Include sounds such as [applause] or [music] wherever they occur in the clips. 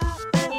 up and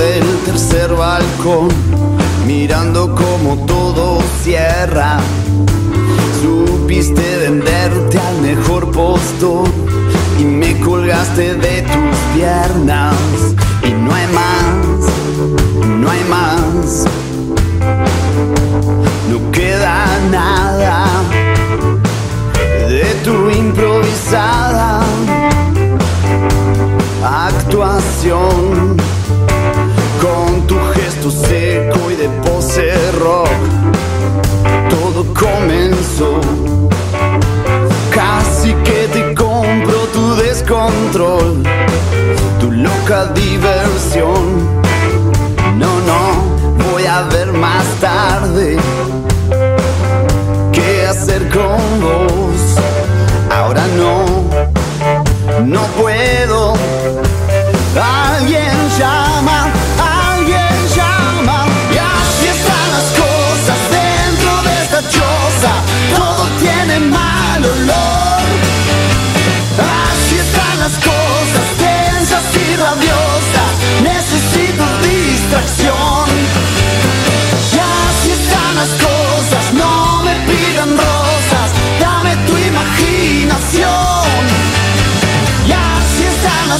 del tercer balcón, mirando como todo cierra. Supiste venderte al mejor postor y me colgaste de tus piernas. tu loca diversión.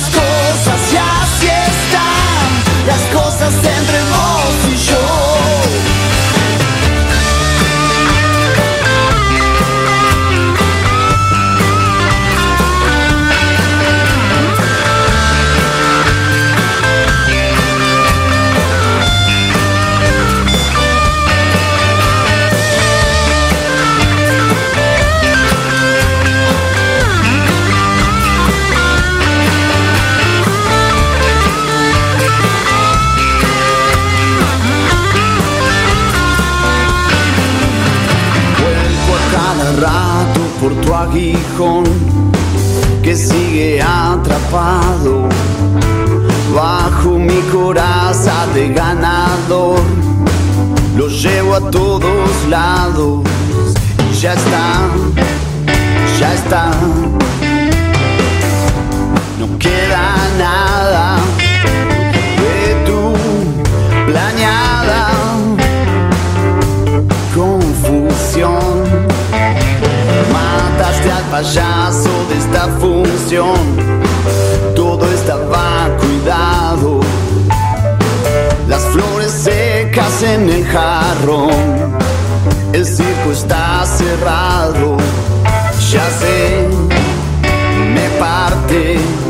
Las cosas ya así están, las cosas entre. Aguijón que sigue atrapado bajo mi coraza de ganador. Lo llevo a todos lados y ya está, ya está. Payaso de esta función. Todo estaba cuidado. Las flores secas en el jarrón. El circo está cerrado. Ya sé, me parte.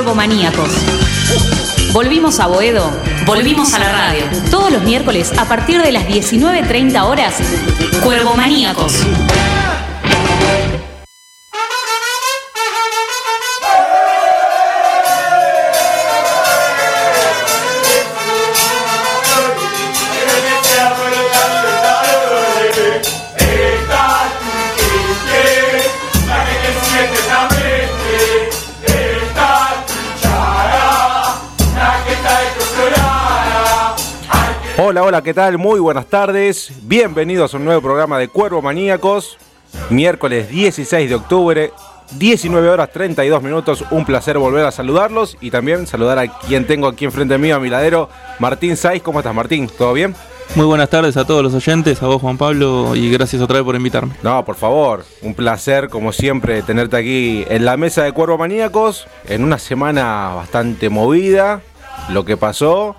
Es Cuervo Maníacos. Volvimos a Boedo, volvimos a la radio. Todos los miércoles a partir de las 19.30 horas, Cuervo Hola, ¿qué tal? Muy buenas tardes. Bienvenidos a un nuevo programa de Cuervo Maníacos. Miércoles 16 de octubre, 19 horas 32 minutos. Un placer volver a saludarlos y también saludar a quien tengo aquí enfrente mío, a mi ladero, Martín Saiz. ¿Cómo estás, Martín? ¿Todo bien? Muy buenas tardes a todos los oyentes, a vos Juan Pablo y gracias otra vez por invitarme. No, por favor, un placer como siempre tenerte aquí en la mesa de Cuervo Maníacos en una semana bastante movida, lo que pasó,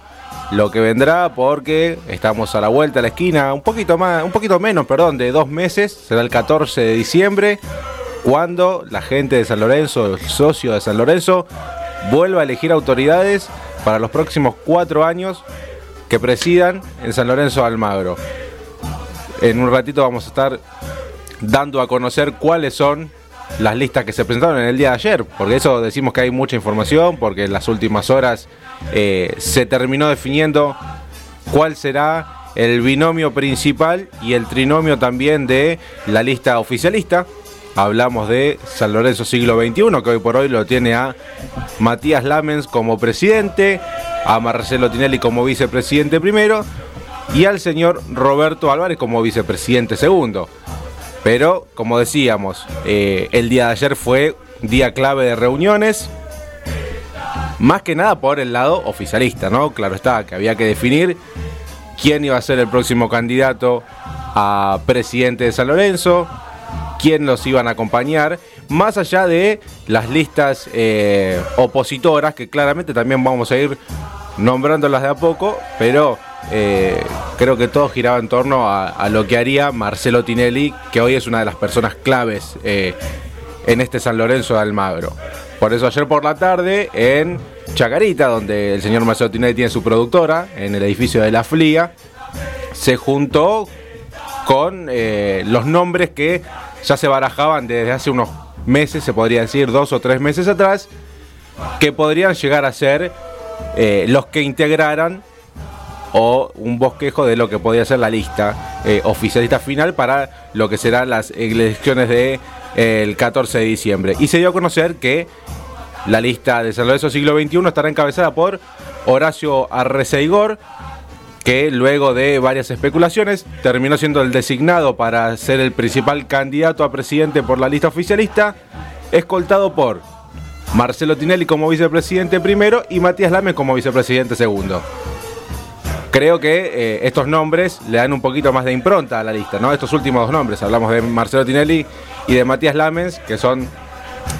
lo que vendrá porque estamos a la vuelta a la esquina, un poquito más, un poquito menos, perdón, de dos meses, será el 14 de diciembre, cuando la gente de San Lorenzo, el socio de San Lorenzo, vuelva a elegir autoridades para los próximos cuatro años que presidan en San Lorenzo Almagro. En un ratito vamos a estar dando a conocer cuáles son las listas que se presentaron en el día de ayer, porque eso decimos que hay mucha información, porque en las últimas horas eh, se terminó definiendo cuál será el binomio principal y el trinomio también de la lista oficialista. Hablamos de San Lorenzo siglo XXI, que hoy por hoy lo tiene a Matías Lamens como presidente, a Marcelo Tinelli como vicepresidente primero y al señor Roberto Álvarez como vicepresidente segundo. Pero, como decíamos, eh, el día de ayer fue día clave de reuniones, más que nada por el lado oficialista, ¿no? Claro está, que había que definir quién iba a ser el próximo candidato a presidente de San Lorenzo, quién los iban a acompañar, más allá de las listas eh, opositoras, que claramente también vamos a ir nombrándolas de a poco, pero eh, creo que todo giraba en torno a, lo que haría Marcelo Tinelli, que hoy es una de las personas claves eh, en este San Lorenzo de Almagro. Por eso ayer por la tarde en Chacarita, donde el señor Marcelo Tinelli tiene su productora, en el edificio de la FLIA, se juntó con eh, los nombres que ya se barajaban desde hace unos meses, se podría decir, dos o tres meses atrás, que podrían llegar a ser los que integraran o un bosquejo de lo que podría ser la lista eh, oficialista final para lo que serán las elecciones del de, el 14 de diciembre. Y se dio a conocer que la lista de San Lorenzo siglo XXI estará encabezada por Horacio Arreceigor, que luego de varias especulaciones terminó siendo el designado para ser el principal candidato a presidente por la lista oficialista, escoltado por Marcelo Tinelli como vicepresidente primero y Matías Lame como vicepresidente segundo. Creo que eh, estos nombres le dan un poquito más de impronta a la lista, ¿no? Estos últimos dos nombres, hablamos de Marcelo Tinelli y de Matías Lamens, que son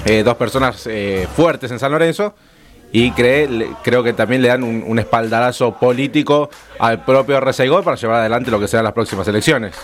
eh, dos personas eh, fuertes en San Lorenzo, y cree, creo que también le dan un, un espaldarazo político al propio Reseigor para llevar adelante lo que serán las próximas elecciones.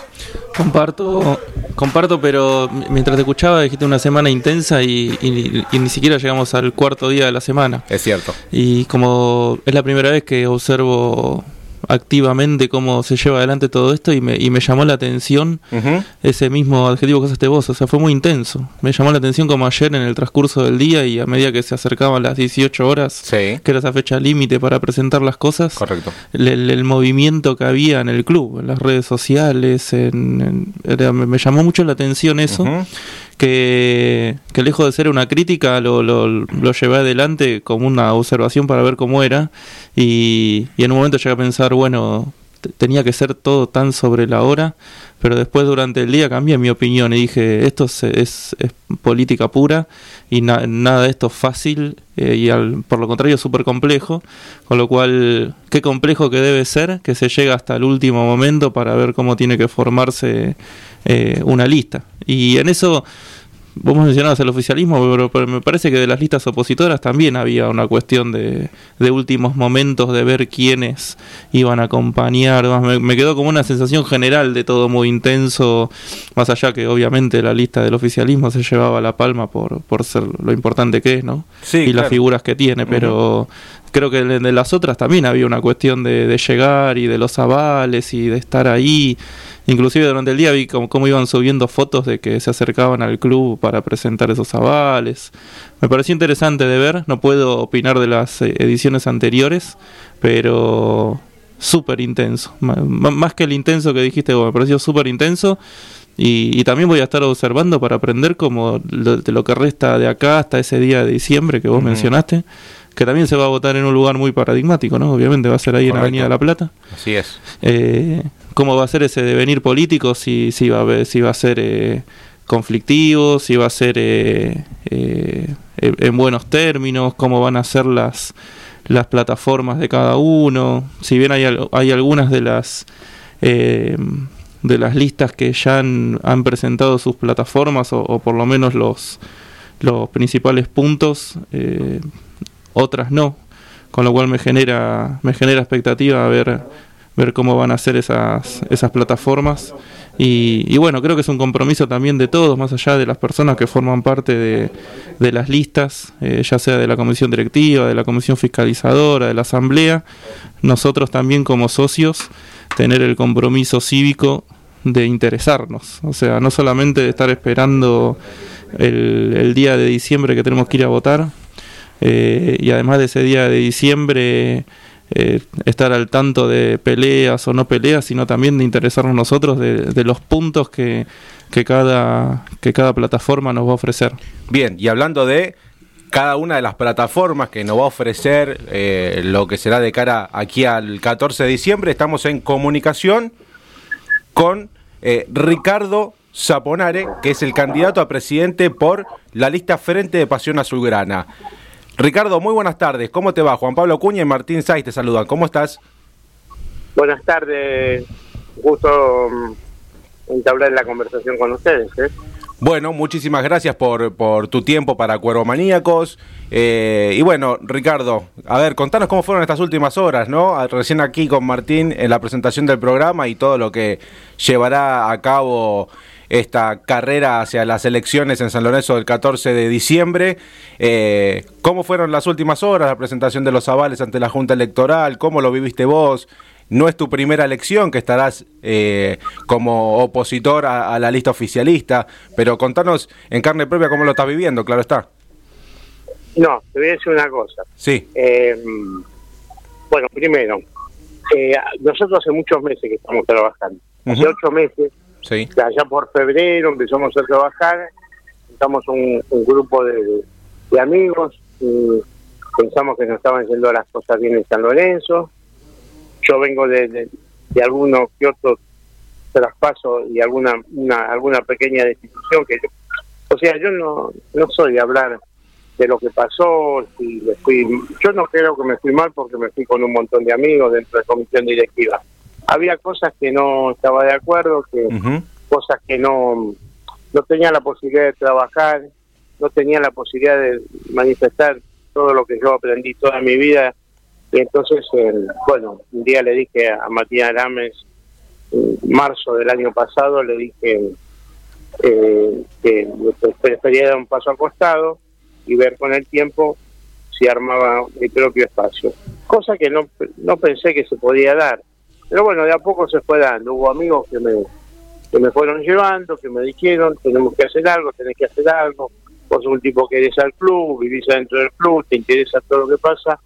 Comparto, comparto, pero mientras te escuchaba dijiste una semana intensa y, y, y, ni siquiera llegamos al cuarto día de la semana. Es cierto. Y como es la primera vez que observo activamente cómo se lleva adelante todo esto y me, y me llamó la atención uh -huh. ese mismo adjetivo que usaste vos, o sea, fue muy intenso. Me llamó la atención como ayer en el transcurso del día y a medida que se acercaban las 18 horas, sí. que era esa fecha límite para presentar las cosas, Correcto. El, el, movimiento que había en el club, en las redes sociales, en, me, me, llamó mucho la atención eso. Uh -huh que, que, lejos de ser una crítica lo, lo, lo, llevé adelante como una observación para ver cómo era y, y en un momento llegué a pensar, bueno, tenía que ser todo tan sobre la hora, pero después durante el día cambié mi opinión y dije, esto es, es, es política pura y na, nada de esto es fácil eh, y al, por lo contrario súper complejo, con lo cual qué complejo que debe ser que se llega hasta el último momento para ver cómo tiene que formarse eh, una lista. Y en eso vos mencionabas el oficialismo, pero, pero, me parece que de las listas opositoras también había una cuestión de, de últimos momentos de ver quiénes iban a acompañar. Me, me, quedó como una sensación general de todo muy intenso, más allá que obviamente la lista del oficialismo se llevaba la palma por, por ser lo importante que es, ¿no? Sí, y claro. las figuras que tiene, pero... Uh -huh creo que de, las otras también había una cuestión de, de, llegar y de los avales y de estar ahí. Inclusive durante el día vi cómo, cómo, iban subiendo fotos de que se acercaban al club para presentar esos avales. Me pareció interesante de ver, no puedo opinar de las eh, ediciones anteriores, pero súper intenso. más que el intenso que dijiste, me pareció súper intenso. Y, y, también voy a estar observando para aprender como lo, de lo que resta de acá hasta ese día de diciembre que vos mencionaste que también se va a votar en un lugar muy paradigmático, ¿no? Obviamente va a ser ahí Correcto. en Avenida La Plata. Así es. Eh, ¿Cómo va a ser ese devenir político? Si, si, va, a ver, si va a ser eh, conflictivo, si va a ser eh, en buenos términos, cómo van a ser las, las plataformas de cada uno. Si bien hay, hay algunas de las de las listas que ya han, han presentado sus plataformas o, o, por lo menos los, los principales puntos, eh, otras no, con lo cual me genera, me genera expectativa ver, ver cómo van a ser esas, esas plataformas. Y, y, bueno, creo que es un compromiso también de todos, más allá de las personas que forman parte de, de las listas, eh, ya sea de la comisión directiva, de la comisión fiscalizadora, de la asamblea, nosotros también como socios tener el compromiso cívico de interesarnos, o sea, no solamente de estar esperando el día de diciembre que tenemos que ir a votar, eh, y además de ese día de diciembre eh, estar al tanto de peleas o no peleas, sino también de interesarnos nosotros de, los puntos que, que, cada, que cada plataforma nos va a ofrecer. Bien, y hablando de cada una de las plataformas que nos va a ofrecer eh, lo que será de cara aquí al 14 de diciembre, estamos en comunicación con eh, Ricardo Zaponare, que es el candidato a presidente por la lista Frente de Pasión Azulgrana. Ricardo, muy buenas tardes. ¿Cómo te va? Juan Pablo Cuña y Martín Saiz te saludan. ¿Cómo estás? Buenas tardes. Gusto mm, entablar la conversación con ustedes. ¿eh? Bueno, muchísimas gracias por, por tu tiempo para Cuervo Maníacos. Eh, y bueno, Ricardo, a ver, contanos cómo fueron estas últimas horas, ¿no? Recién aquí con Martín en la presentación del programa y todo lo que llevará a cabo esta carrera hacia las elecciones en San Lorenzo del 14 de diciembre. Eh, ¿Cómo fueron las últimas horas, la presentación de los avales ante la Junta Electoral? ¿Cómo lo viviste vos? no es tu primera elección, que estarás eh, como opositor a, a, la lista oficialista, pero contanos en carne propia cómo lo estás viviendo, claro está. No, te voy a decir una cosa. Sí. Eh, bueno, primero, eh, nosotros hace muchos meses que estamos trabajando. Hace ocho meses, Sí. allá por febrero empezamos a trabajar, estamos un, grupo de, amigos, pensamos que nos estaban yendo las cosas bien en San Lorenzo. Yo vengo de algunos que otros traspasos y alguna una, alguna pequeña destitución que yo, o sea, yo no, no soy de hablar de lo que pasó, si me fui, yo no creo que me fui mal porque me fui con un montón de amigos dentro de la comisión directiva. Había cosas que no estaba de acuerdo, que cosas que no, no tenía la posibilidad de trabajar, no tenía la posibilidad de manifestar todo lo que yo aprendí toda mi vida. Y entonces, eh, bueno, un día le dije a Matías Arames, en marzo del año pasado, le dije eh, que prefería dar un paso al costado y ver con el tiempo si armaba mi propio espacio. Cosa que no, no pensé que se podía dar. Pero bueno, de a poco se fue dando. Hubo amigos que me, que me fueron llevando, que me dijeron, tenemos que hacer algo, tenés que hacer algo. Vos sos un tipo que eres al club, vivís adentro del club, te interesa todo lo que pasa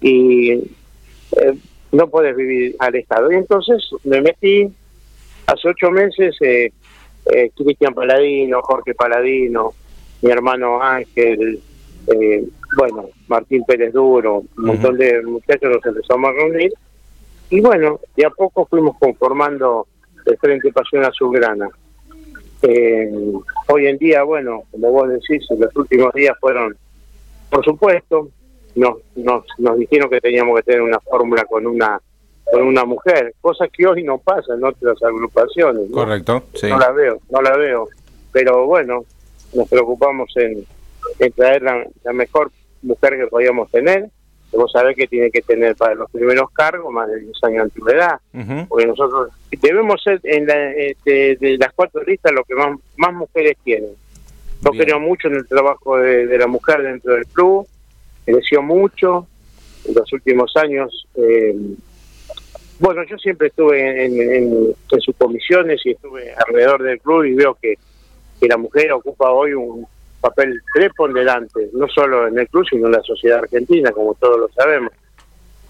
y eh, no podés vivir alejado. Y entonces me metí, hace ocho meses, eh, eh, Cristian Paladino, Jorge Paladino, mi hermano Ángel, eh, bueno, Martín Pérez Duro, un montón de muchachos nos empezamos a reunir y bueno, de a poco fuimos conformando el Frente Pasión Azulgrana. Eh, hoy en día, bueno, como vos decís, los últimos días fueron, por supuesto, nos, nos, nos dijeron que teníamos que tener una fórmula con una con una mujer, cosa que hoy no pasa en otras agrupaciones. ¿no? Correcto, sí. No la veo, no la veo. Pero bueno, nos preocupamos en, en traer la, la mejor mujer que podíamos tener. Vos sabés que tiene que tener para los primeros cargos más de 10 años de antigüedad. Ujú. Porque nosotros debemos ser en la, eh, de, de las cuatro listas lo que más, más mujeres tienen. Yo Bien. creo mucho en el trabajo de, de la mujer dentro del club, creció mucho en los últimos años. eh, bueno, yo siempre estuve en, en- en sus comisiones y estuve alrededor del club y veo que, que la mujer ocupa hoy un papel preponderante, no solo en el club, sino en la sociedad argentina, como todos lo sabemos.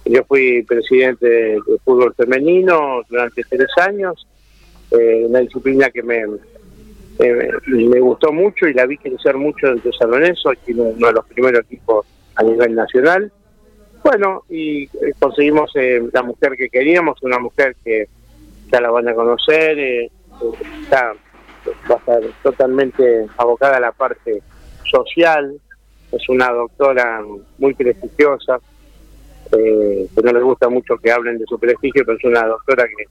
Yo fui presidente de, fútbol femenino durante tres años, eh, una disciplina que me, eh, me gustó mucho y la vi crecer mucho dentro de uno de los primeros equipos a nivel nacional. Bueno, y eh, conseguimos la mujer que queríamos, una mujer que ya la van a conocer, está, va a estar totalmente abocada a la parte social, es una doctora muy prestigiosa, eh, que no les gusta mucho que hablen de su prestigio, pero es una doctora que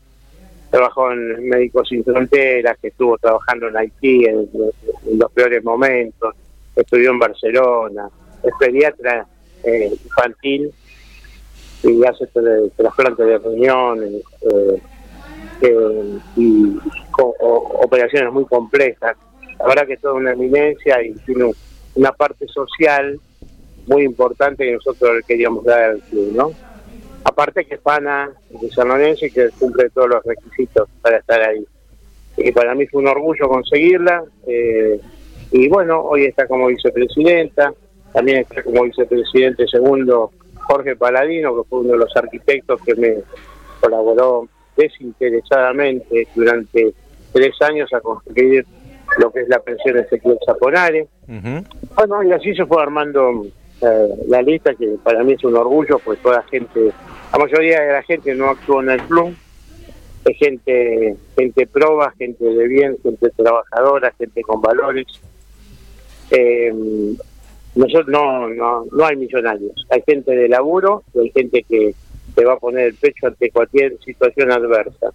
trabajó en Médicos Sin Fronteras, que estuvo trabajando en Haití en, los peores momentos, estudió en Barcelona, es pediatra eh, infantil y hace trasplantes de riñones eh, eh, y operaciones muy complejas. La verdad que es toda una eminencia y tiene un- una parte social muy importante que nosotros le queríamos dar al club, ¿no? Aparte que es pana de San Lorenzo y que cumple todos los requisitos para estar ahí. Y para mí fue un orgullo conseguirla. eh, y bueno, hoy está como vicepresidenta, también está como vicepresidente segundo Jorge Paladino, que fue uno de los arquitectos que me colaboró desinteresadamente durante tres años a construir lo que es la pensión Ezequiel Zaponare. Ujú. Bueno, y así se fue armando eh, la lista, que para mí es un orgullo, pues toda gente, la mayoría de la gente no actuó en el club, es gente, gente proba, gente de bien, gente trabajadora, gente con valores. Eh, nosotros no, no, no hay millonarios, hay gente de laburo y hay gente que se va a poner el pecho ante cualquier situación adversa.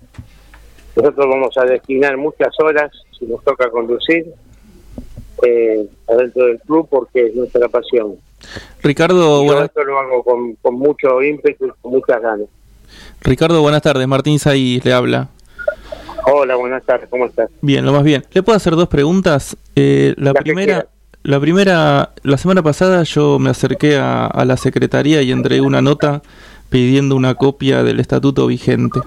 Nosotros vamos a destinar muchas horas, si nos toca conducir, eh, adentro del club porque es nuestra pasión. Ricardo, yo buenas, esto lo hago con, con mucho ímpetu y con muchas ganas. Ricardo, buenas tardes. Martín Saiz le habla. Hola, buenas tardes, ¿cómo estás? Bien, lo más bien. ¿Le puedo hacer dos preguntas? Eh, la primera, la primera, la semana pasada yo me acerqué a, a la secretaría y entregué una nota pidiendo una copia del estatuto vigente.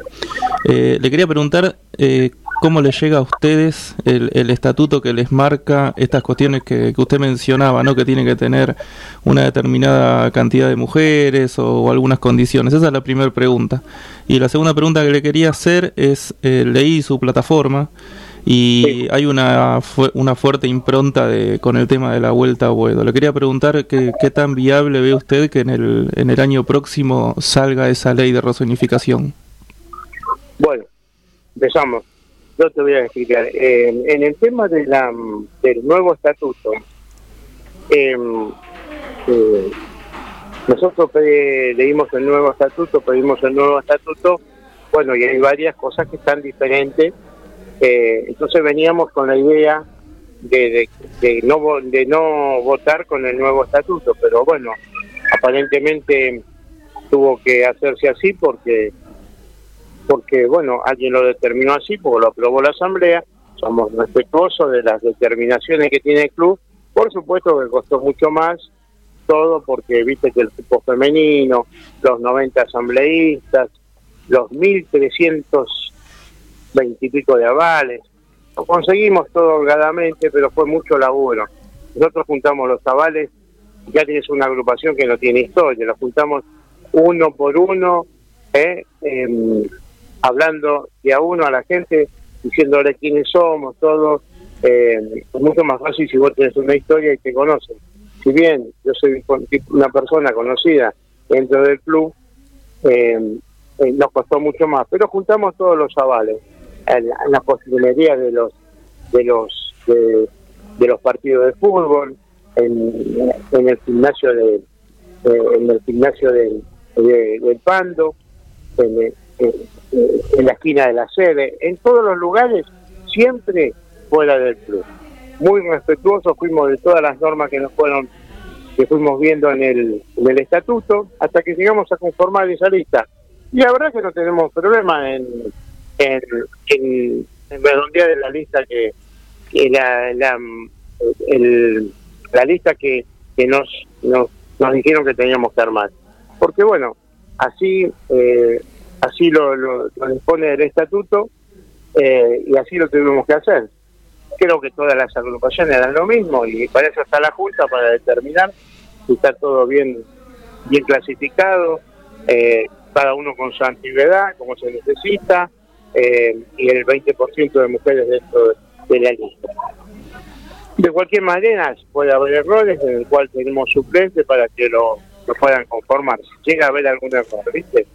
Eh, le quería preguntar eh, cómo le llega a ustedes el, estatuto que les marca estas cuestiones que, usted mencionaba, ¿no? que tiene que tener una determinada cantidad de mujeres o, o algunas condiciones. Esa es la primera pregunta. Y la segunda pregunta que le quería hacer es, eh, leí su plataforma y sí. hay una, fu una fuerte impronta de, con el tema de la vuelta a Boedo. Le quería preguntar qué, qué tan viable ve usted que en el, en el año próximo salga esa ley de rezonificación. Bueno, empezamos. Yo te voy a explicar. Eh, en el tema de la, del nuevo estatuto, eh, eh, nosotros leímos el nuevo estatuto, pedimos el nuevo estatuto, bueno, y hay varias cosas que están diferentes. Eh, entonces veníamos con la idea de, de, de, no, de no votar con el nuevo estatuto, pero bueno, aparentemente tuvo que hacerse así porque porque bueno, alguien lo determinó así, porque lo aprobó la asamblea, somos respetuosos de las determinaciones que tiene el club, por supuesto que costó mucho más todo porque viste que el grupo femenino, los 90 asambleístas, los 1320 y pico de avales, lo conseguimos todo holgadamente, pero fue mucho laburo. Nosotros juntamos los avales, ya tienes una agrupación que no tiene historia, los juntamos uno por uno, ¿eh? eh hablando de a uno a la gente, diciéndole quiénes somos, todos. Eh, es mucho más fácil si vos tenés una historia y te conocen. Si bien yo soy una persona conocida dentro del club, eh, eh, nos costó mucho más, pero juntamos todos los avales en, en la de los de los de, los partidos de fútbol, en, en el gimnasio de eh, en el gimnasio del de, de Pando, en, en la esquina de la sede, en todos los lugares, siempre fuera del club. Muy respetuosos fuimos de todas las normas que nos fueron, que fuimos viendo en el, en el estatuto, hasta que llegamos a conformar esa lista. Y la verdad que no tenemos problema en, en, en, en redondear de la lista que, la, la, la lista que, que nos, nos, nos dijeron que teníamos que armar. Porque bueno, así eh, así lo, lo, lo, dispone el estatuto eh, y así lo tuvimos que hacer. Creo que todas las agrupaciones eran lo mismo y para eso está la Junta, para determinar si está todo bien, bien clasificado, eh, cada uno con su antigüedad, como se necesita, eh, y el 20% de mujeres dentro de la lista. De cualquier manera, puede haber errores en el cual tenemos suplentes para que lo, lo puedan conformar. Si llega a haber algún error, ¿viste?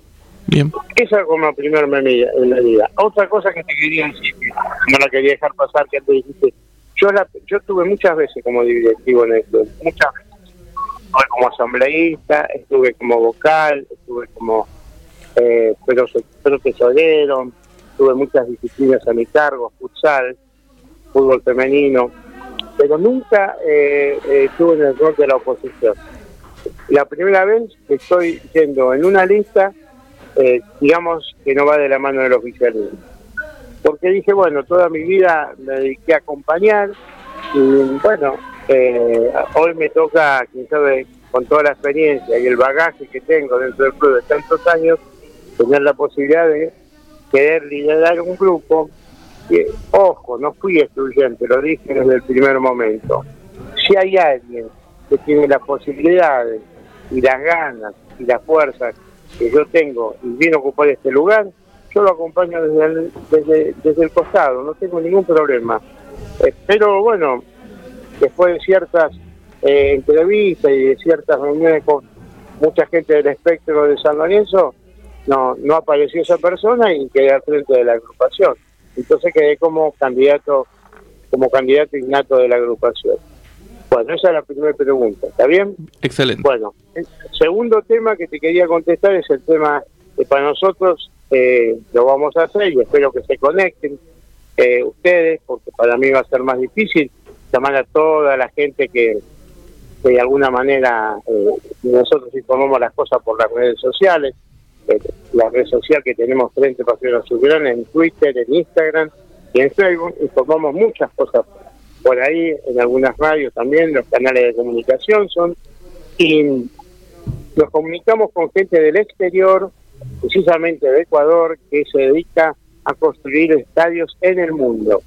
Bien. Esa como primera medida. Otra cosa que te quería decir, no la quería dejar pasar, que antes dijiste, yo la, yo estuve muchas veces como directivo en esto, muchas veces. Estuve como asambleísta, estuve como vocal, estuve como eh, pero, pero tesorero, tuve muchas disciplinas a mi cargo, futsal, fútbol femenino, pero nunca eh, eh, estuve en el rol de la oposición. La primera vez que estoy yendo en una lista eh, digamos que no va de la mano del oficialismo. Porque dije, bueno, toda mi vida me dediqué a acompañar y bueno, eh, hoy me toca, quién con toda la experiencia y el bagaje que tengo dentro del club de tantos años, tener la posibilidad de querer liderar un grupo ojo, no fui excluyente, lo dije desde el primer momento. Si hay alguien que tiene las posibilidades y las ganas y la fuerza que yo tengo y viene a ocupar este lugar, yo lo acompaño desde el, desde, desde el costado, no tengo ningún problema. Pero bueno, después de ciertas eh, entrevistas y de ciertas reuniones con mucha gente del espectro de San Lorenzo, no, no apareció esa persona y quedé al frente de la agrupación. Entonces quedé como candidato, como candidato innato de la agrupación. Bueno, esa es la primera pregunta, ¿está bien? Excelente. Bueno, el segundo tema que te quería contestar es el tema que para nosotros eh, lo vamos a hacer y espero que se conecten eh, ustedes, porque para mí va a ser más difícil llamar a toda la gente que, que de alguna manera eh, nosotros informamos las cosas por las redes sociales, la red social que tenemos frente a Pasión Azulgrana en Twitter, en Instagram y en Facebook, informamos muchas cosas por ahí, en algunas radios también, los canales de comunicación son. Y, nos comunicamos con gente del exterior, precisamente de Ecuador, que se dedica a construir estadios en el mundo.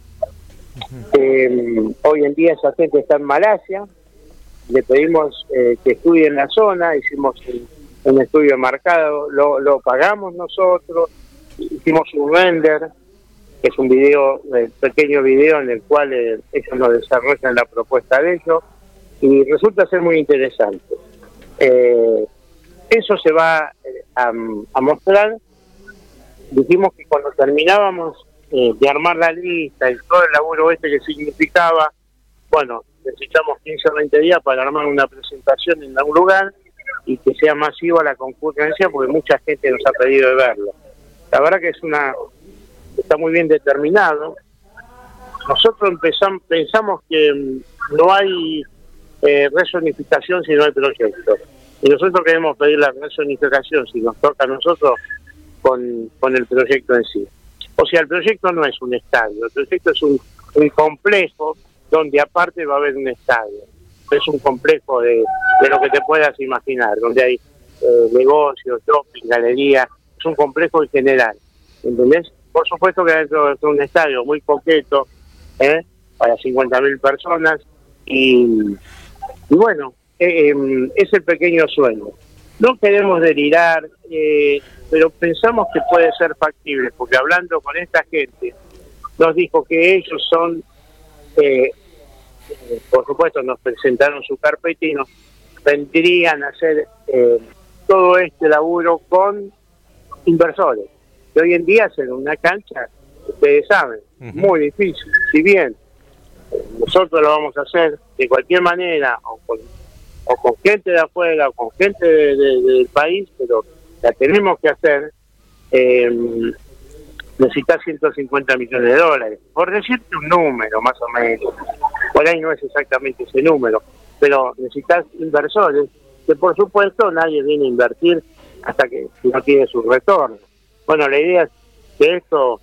Eh, hoy en día esa gente está en Malasia, le pedimos eh, que estudie en la zona, hicimos un, estudio marcado, lo, lo, pagamos nosotros, hicimos un render, que es un video, un pequeño video en el cual eh, ellos nos desarrollan la propuesta de ellos, y resulta ser muy interesante. Eh, eso se va a, a, mostrar. Dijimos que cuando terminábamos de armar la lista y todo el laburo este que significaba, bueno, necesitamos 15 o 20 días para armar una presentación en algún lugar y que sea masiva la concurrencia porque mucha gente nos ha pedido de verlo. La verdad que es una está muy bien determinado. Nosotros empezamos, pensamos que mm, no hay eh, resonificación si no hay proyecto. Y nosotros queremos pedir la resonificación, si nos toca a nosotros, con, con el proyecto en sí. O sea, el proyecto no es un estadio, el proyecto es un, un complejo donde aparte va a haber un estadio. Es un complejo de, lo que te puedas imaginar, donde hay eh, negocios, shopping, galerías, es un complejo en general, ¿entendés? Por supuesto que dentro es un estadio muy coqueto, ¿eh? para 50.000 personas, y, bueno, eh, em, es el pequeño sueño. No queremos delirar, eh, pero pensamos que puede ser factible, porque hablando con esta gente, nos dijo que ellos son eh, por supuesto nos presentaron su carpeta y nos vendrían a hacer eh, todo este laburo con inversores. Que hoy en día hacer una cancha, ustedes saben, muy difícil. Si bien eh, nosotros lo vamos a hacer de cualquier manera, o con, o con gente de afuera, o con gente del país, pero la tenemos que hacer. Eh, necesitas 150 millones de dólares. Por decirte un número, más o menos. Por ahí no es exactamente ese número, pero necesitas inversores que por supuesto nadie viene a invertir hasta que no tiene su retorno. Bueno, la idea es que esto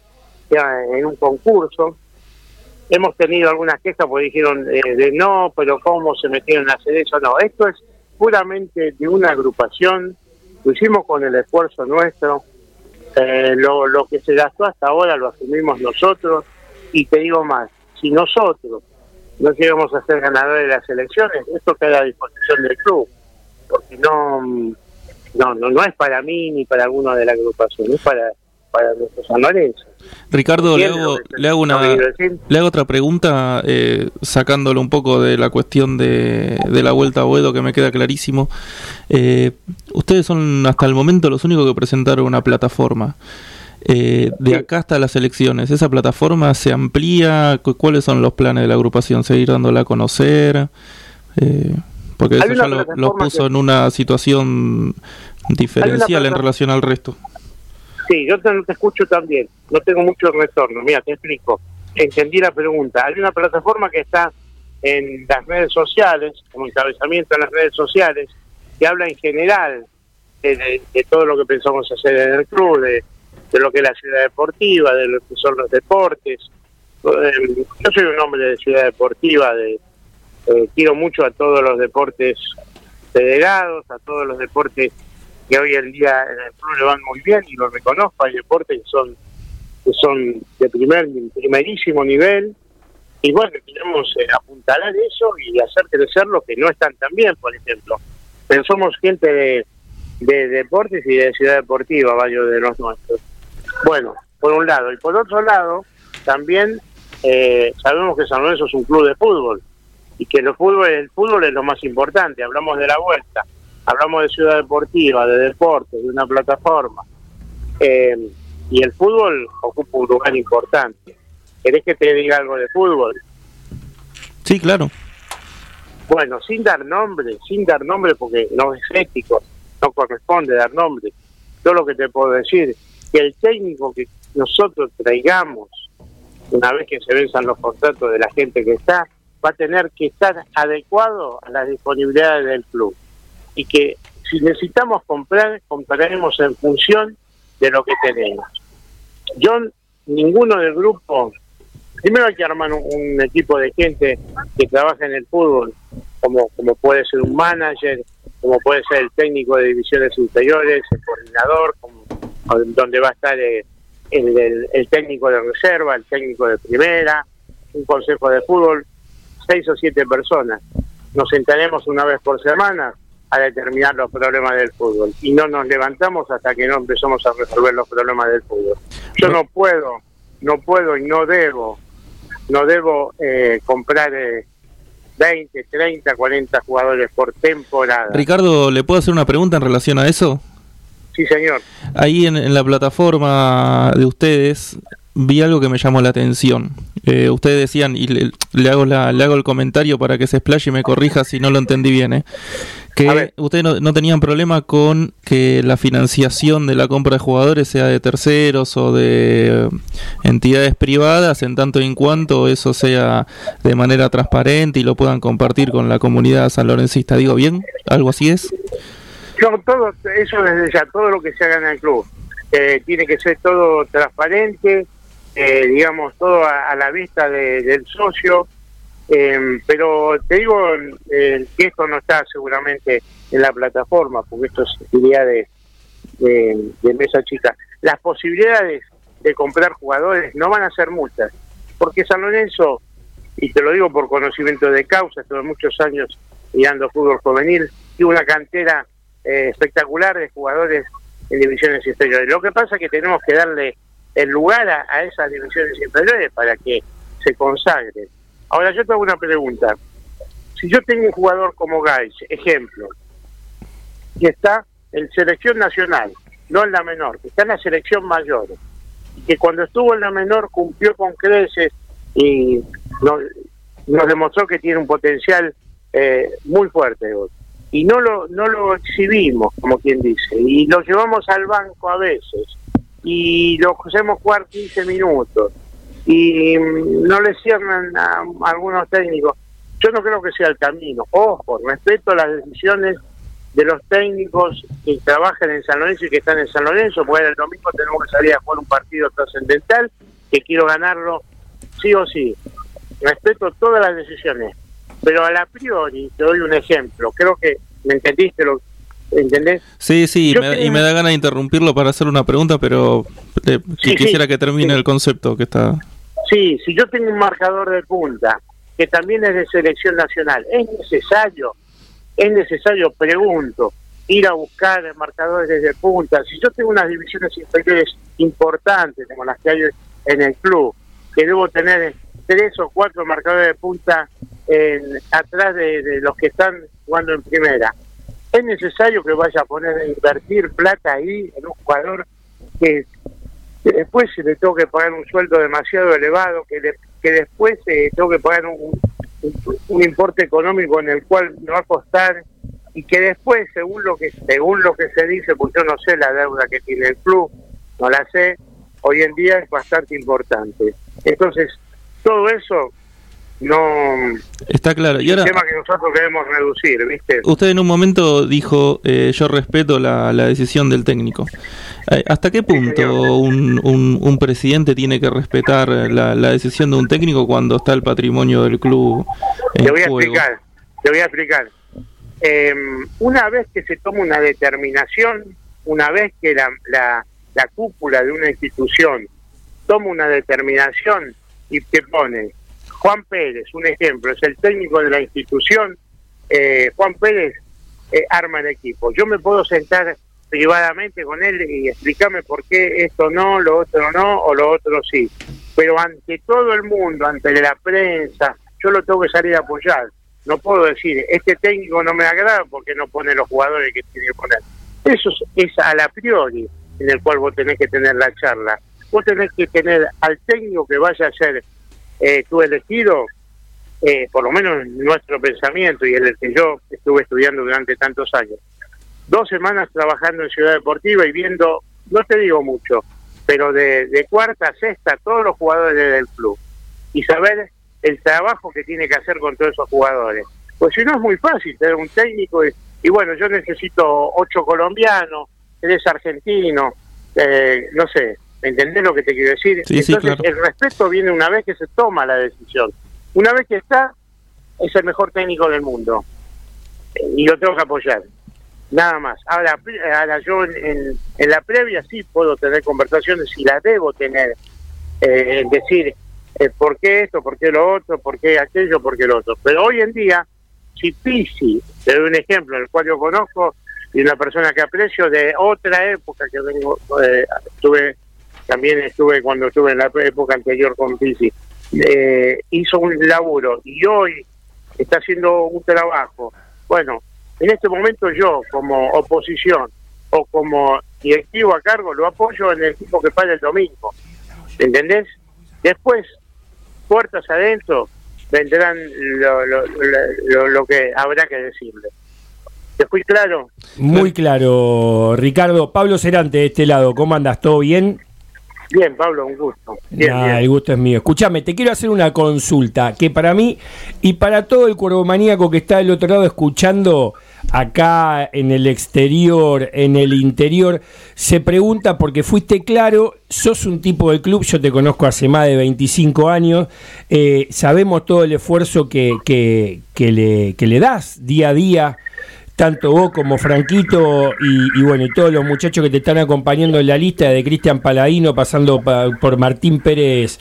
sea en un concurso. Hemos tenido algunas quejas porque dijeron eh, de no, pero ¿cómo se metieron a hacer eso? No, esto es puramente de una agrupación, lo hicimos con el esfuerzo nuestro, eh, lo, lo que se gastó hasta ahora lo asumimos nosotros y te digo más, si nosotros no llegamos a ser ganadores de las elecciones, esto queda a disposición del club, porque no, no, no, no es para mí ni para alguno de la agrupación, es para para nuestros Ricardo, le hago, le hago, una, le hago otra pregunta, eh, sacándolo un poco de la cuestión de, de la vuelta a Boedo, que me queda clarísimo. Eh, ustedes son hasta el momento los únicos que presentaron una plataforma. Eh, de acá hasta las elecciones, ¿esa plataforma se amplía? ¿Cuáles son los planes de la agrupación? ¿Seguir dándola a conocer? porque eso ya lo, puso en una situación diferencial en relación al resto. Sí, yo te, escucho también, no tengo mucho retorno. Mira, te explico. Entendí la pregunta. Hay una plataforma que está en las redes sociales, como encabezamiento en las redes sociales, que habla en general de, todo lo que pensamos hacer en el club, de, lo que es la ciudad deportiva, de lo que son los deportes. Eh, yo soy un hombre de ciudad deportiva, de eh, quiero mucho a todos los deportes federados, a todos los deportes que hoy en día en el club le van muy bien y lo reconozco, hay deportes que son que son de primer primerísimo nivel y bueno, queremos eh, apuntalar eso y hacer crecer lo que no están tan bien, por ejemplo. Pero somos gente de, de deportes y de ciudad deportiva, varios de los nuestros. Bueno, por un lado. Y por otro lado, también eh, sabemos que San Lorenzo es un club de fútbol y que el fútbol, el fútbol es lo más importante. Hablamos de la vuelta hablamos de ciudad deportiva, de deporte, de una plataforma, eh, y el fútbol ocupa un lugar importante. ¿Querés que te diga algo de fútbol? Sí, claro. Bueno, sin dar nombre, sin dar nombre porque no es ético, no corresponde dar nombre. Yo lo que te puedo decir, que el técnico que nosotros traigamos, una vez que se venzan los contratos de la gente que está, va a tener que estar adecuado a las disponibilidades del club y que si necesitamos comprar, compraremos en función de lo que tenemos. Yo, ninguno del grupo, primero hay que armar un, equipo de gente que trabaja en el fútbol, como, como puede ser un manager, como puede ser el técnico de divisiones inferiores, el coordinador, como, donde va a estar el, el, técnico de reserva, el técnico de primera, un consejo de fútbol, seis o siete personas. Nos sentaremos una vez por semana a determinar los problemas del fútbol y no nos levantamos hasta que no empezamos a resolver los problemas del fútbol. Yo no puedo, no puedo y no debo, no debo eh, comprar eh, 20, 30, 40 jugadores por temporada. Ricardo, ¿le puedo hacer una pregunta en relación a eso? Sí, señor. Ahí en, la plataforma de ustedes vi algo que me llamó la atención. Eh, ustedes decían, y le, hago la, le hago el comentario para que se explaye y me corrija si no lo entendí bien, ¿eh? que ustedes no, no, tenían problema con que la financiación de la compra de jugadores sea de terceros o de entidades privadas, en tanto y en cuanto eso sea de manera transparente y lo puedan compartir con la comunidad sanlorencista. ¿Digo bien? ¿Algo así es? Todo, eso desde ya, todo lo que se haga en el club. Eh, tiene que ser todo transparente, eh, digamos, todo a, la vista del socio eh, pero te digo eh, que esto no está seguramente en la plataforma, porque esto es idea de, de, mesa chica. Las posibilidades de comprar jugadores no van a ser muchas, porque San Lorenzo, y te lo digo por conocimiento de causa, estuve muchos años mirando fútbol juvenil, tiene una cantera eh, espectacular de jugadores en divisiones inferiores. Lo que pasa es que tenemos que darle el lugar a, esas divisiones inferiores para que se consagren. Ahora yo te hago una pregunta. Si yo tengo un jugador como Gais, ejemplo, que está en selección nacional, no en la menor, que está en la selección mayor, y que cuando estuvo en la menor cumplió con creces y nos, demostró que tiene un potencial eh, muy fuerte y no lo no lo exhibimos como quien dice y lo llevamos al banco a veces y lo hacemos jugar 15 minutos y mm, no le cierran a, algunos técnicos. Yo no creo que sea el camino. Ojo, respeto las decisiones de los técnicos que trabajan en San Lorenzo y que están en San Lorenzo, porque el domingo tenemos que salir a jugar un partido trascendental que quiero ganarlo sí o sí. Respeto todas las decisiones, pero a la priori, te doy un ejemplo, creo que me entendiste lo ¿Entendés? Sí, sí, y me da ganas de interrumpirlo para hacer una pregunta, pero eh, quisiera que termine el concepto que está. Sí, si yo tengo un marcador de punta que también es de selección nacional, ¿es necesario? ¿Es necesario, pregunto, ir a buscar marcadores desde punta? Si yo tengo unas divisiones inferiores importantes, como las que hay en el club, que debo tener tres o cuatro marcadores de punta atrás de, los que están jugando en primera, ¿es necesario que vaya a poner a invertir plata ahí en un jugador que después se le tengo que pagar un sueldo demasiado elevado, que, que después se tengo que pagar un, un, importe económico en el cual me va a costar y que después, según lo que según lo que se dice, pues yo no sé la deuda que tiene el club, no la sé, hoy en día es bastante importante. Entonces, todo eso no está claro. y ahora tema que nosotros queremos reducir viste usted en un momento dijo eh, yo respeto la, la, decisión del técnico. Eh, hasta qué punto un, un, presidente tiene que respetar la, la, decisión de un técnico cuando está el patrimonio del club en te voy a explicar te voy a explicar. Em, una vez que se toma una determinación una vez que la, la, la cúpula de una institución toma una determinación y te pone Juan Pérez, un ejemplo, es el técnico de la institución, eh, Juan Pérez eh, arma el equipo. Yo me puedo sentar privadamente con él y explicarme por qué esto no, lo otro no o lo otro sí. Pero ante todo el mundo, ante la prensa, yo lo tengo que salir a apoyar. No puedo decir, este técnico no me agrada porque no pone los jugadores que tiene que poner. Eso es, a la priori en el cual vos tenés que tener la charla. Vos tenés que tener al técnico que vaya a ser eh, tu elegido, eh, por lo menos nuestro pensamiento y el que yo estuve estudiando durante tantos años, dos semanas trabajando en Ciudad Deportiva y viendo, no te digo mucho, pero de, cuarta a sexta todos los jugadores del club y saber el trabajo que tiene que hacer con todos esos jugadores. Pues si no es muy fácil tener un técnico y, bueno, yo necesito ocho colombianos, tres argentinos, eh, no sé, ¿Me entendés lo que te quiero decir? Entonces, el respeto viene una vez que se toma la decisión. Una vez que está, es el mejor técnico del mundo. Y lo tengo que apoyar. Nada más. Ahora, ahora yo en, en, la previa sí puedo tener conversaciones y las debo tener. Eh, decir, eh, ¿por qué esto? ¿Por qué lo otro? ¿Por qué aquello? ¿Por qué lo otro? Pero hoy en día, si Pisi, te doy un ejemplo, el cual yo conozco, y una persona que aprecio de otra época que vengo, eh, estuve, también estuve cuando estuve en la época anterior con Pisi, eh, hizo un laburo y hoy está haciendo un trabajo. Bueno, en este momento yo como oposición o como directivo a cargo lo apoyo en el equipo que para el domingo. ¿Entendés? Después, puertas adentro, vendrán lo, lo, lo, que habrá que decirle. ¿Te fui claro? Muy claro, Ricardo. Pablo Cerante de este lado, ¿cómo andas? ¿Todo bien? Bien, Pablo, un gusto. El gusto es mío. Escúchame, te quiero hacer una consulta que para mí y para todo el cuervo maníaco que está del otro lado escuchando acá en el exterior, en el interior, se pregunta porque fuiste claro, sos un tipo del club, yo te conozco hace más de 25 años, eh, sabemos todo el esfuerzo que, que, que, le, que le das día a día tanto vos como Franquito y, bueno, y todos los muchachos que te están acompañando en la lista, de Cristian Paladino, pasando por Martín Pérez,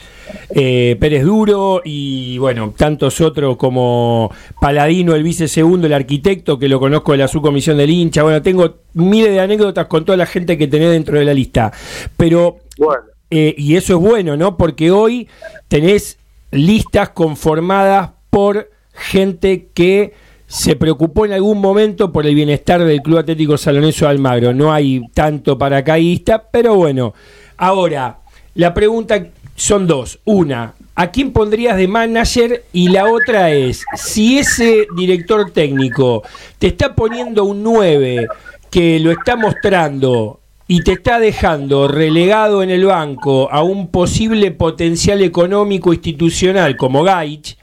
eh, Pérez Duro y bueno, tantos otros como Paladino, el vice segundo, el arquitecto, que lo conozco de la subcomisión del hincha. Bueno, tengo miles de anécdotas con toda la gente que tenés dentro de la lista. Pero, eh, y eso es bueno, ¿no? Porque hoy tenés listas conformadas por gente que se preocupó en algún momento por el bienestar del Club Atlético Saloneso Almagro. No hay tanto paracaidista, pero bueno. Ahora, la pregunta son dos. Una, ¿a quién pondrías de manager? Y la otra es, si ese director técnico te está poniendo un 9 que lo está mostrando y te está dejando relegado en el banco a un posible potencial económico institucional como Gaich,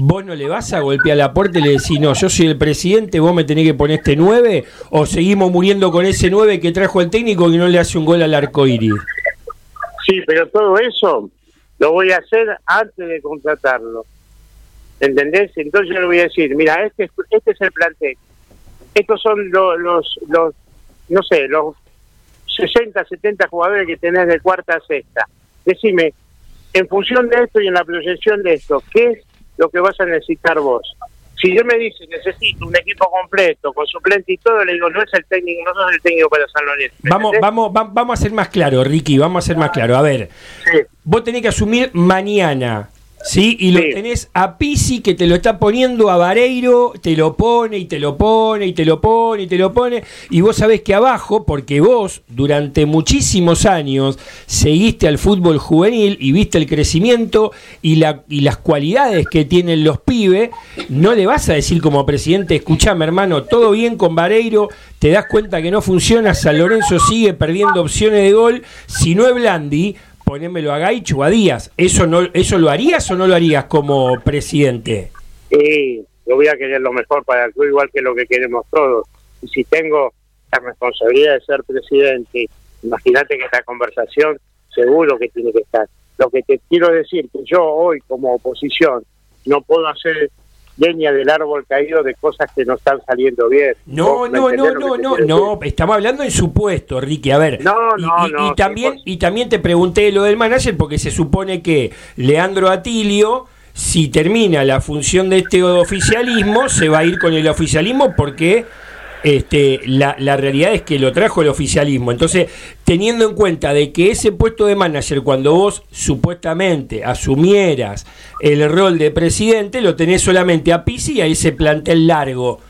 vos no le vas a golpear la puerta y le decís, no, yo soy el presidente, vos me tenés que poner este 9, o seguimos muriendo con ese 9 que trajo el técnico y no le hace un gol al arco iris. Sí, pero todo eso lo voy a hacer antes de contratarlo. ¿Entendés? Entonces yo le voy a decir, mira, este, este es el plantel. Estos son los, los, los, no sé, los 60, 70 jugadores que tenés de cuarta a sexta. Decime, en función de esto y en la proyección de esto, ¿qué es lo que vas a necesitar vos. Si yo me dice necesito un equipo completo, con suplente y todo, le digo, no es el técnico, no sos el técnico para San Lorenzo. Vamos, vamos, vamos a ser más claro, Ricky, vamos a ser más claro. A ver, vos tenés que asumir mañana ¿sí? Y lo tenés a Pisi que te lo está poniendo a Vareiro, te lo pone y te lo pone y te lo pone y te lo pone. Y vos sabés que abajo, porque vos durante muchísimos años seguiste al fútbol juvenil y viste el crecimiento y, la, y las cualidades que tienen los pibes, no le vas a decir como presidente, escuchame hermano, todo bien con Vareiro, te das cuenta que no funciona, San Lorenzo sigue perdiendo opciones de gol, si no es Blandi, ponémelo a Gaich o a Díaz. ¿Eso, no, ¿Eso lo harías o no lo harías como presidente? Sí, yo voy a querer lo mejor para el igual que lo que queremos todos. Y si tengo la responsabilidad de ser presidente, imagínate que esta conversación seguro que tiene que estar. Lo que te quiero decir, que yo hoy como oposición no puedo hacer leña del árbol caído de cosas que no están saliendo bien. No, no, no, no, no, no, estamos hablando en supuesto, Ricky, a ver. No, no, no. Y también, y también te pregunté lo del manager porque se supone que Leandro Atilio si termina la función de este oficialismo, se va a ir con el oficialismo porque este, la, la, realidad es que lo trajo el oficialismo. Entonces, teniendo en cuenta de que ese puesto de manager, cuando vos supuestamente asumieras el rol de presidente, lo tenés solamente a Pisi y a ese plantel largo.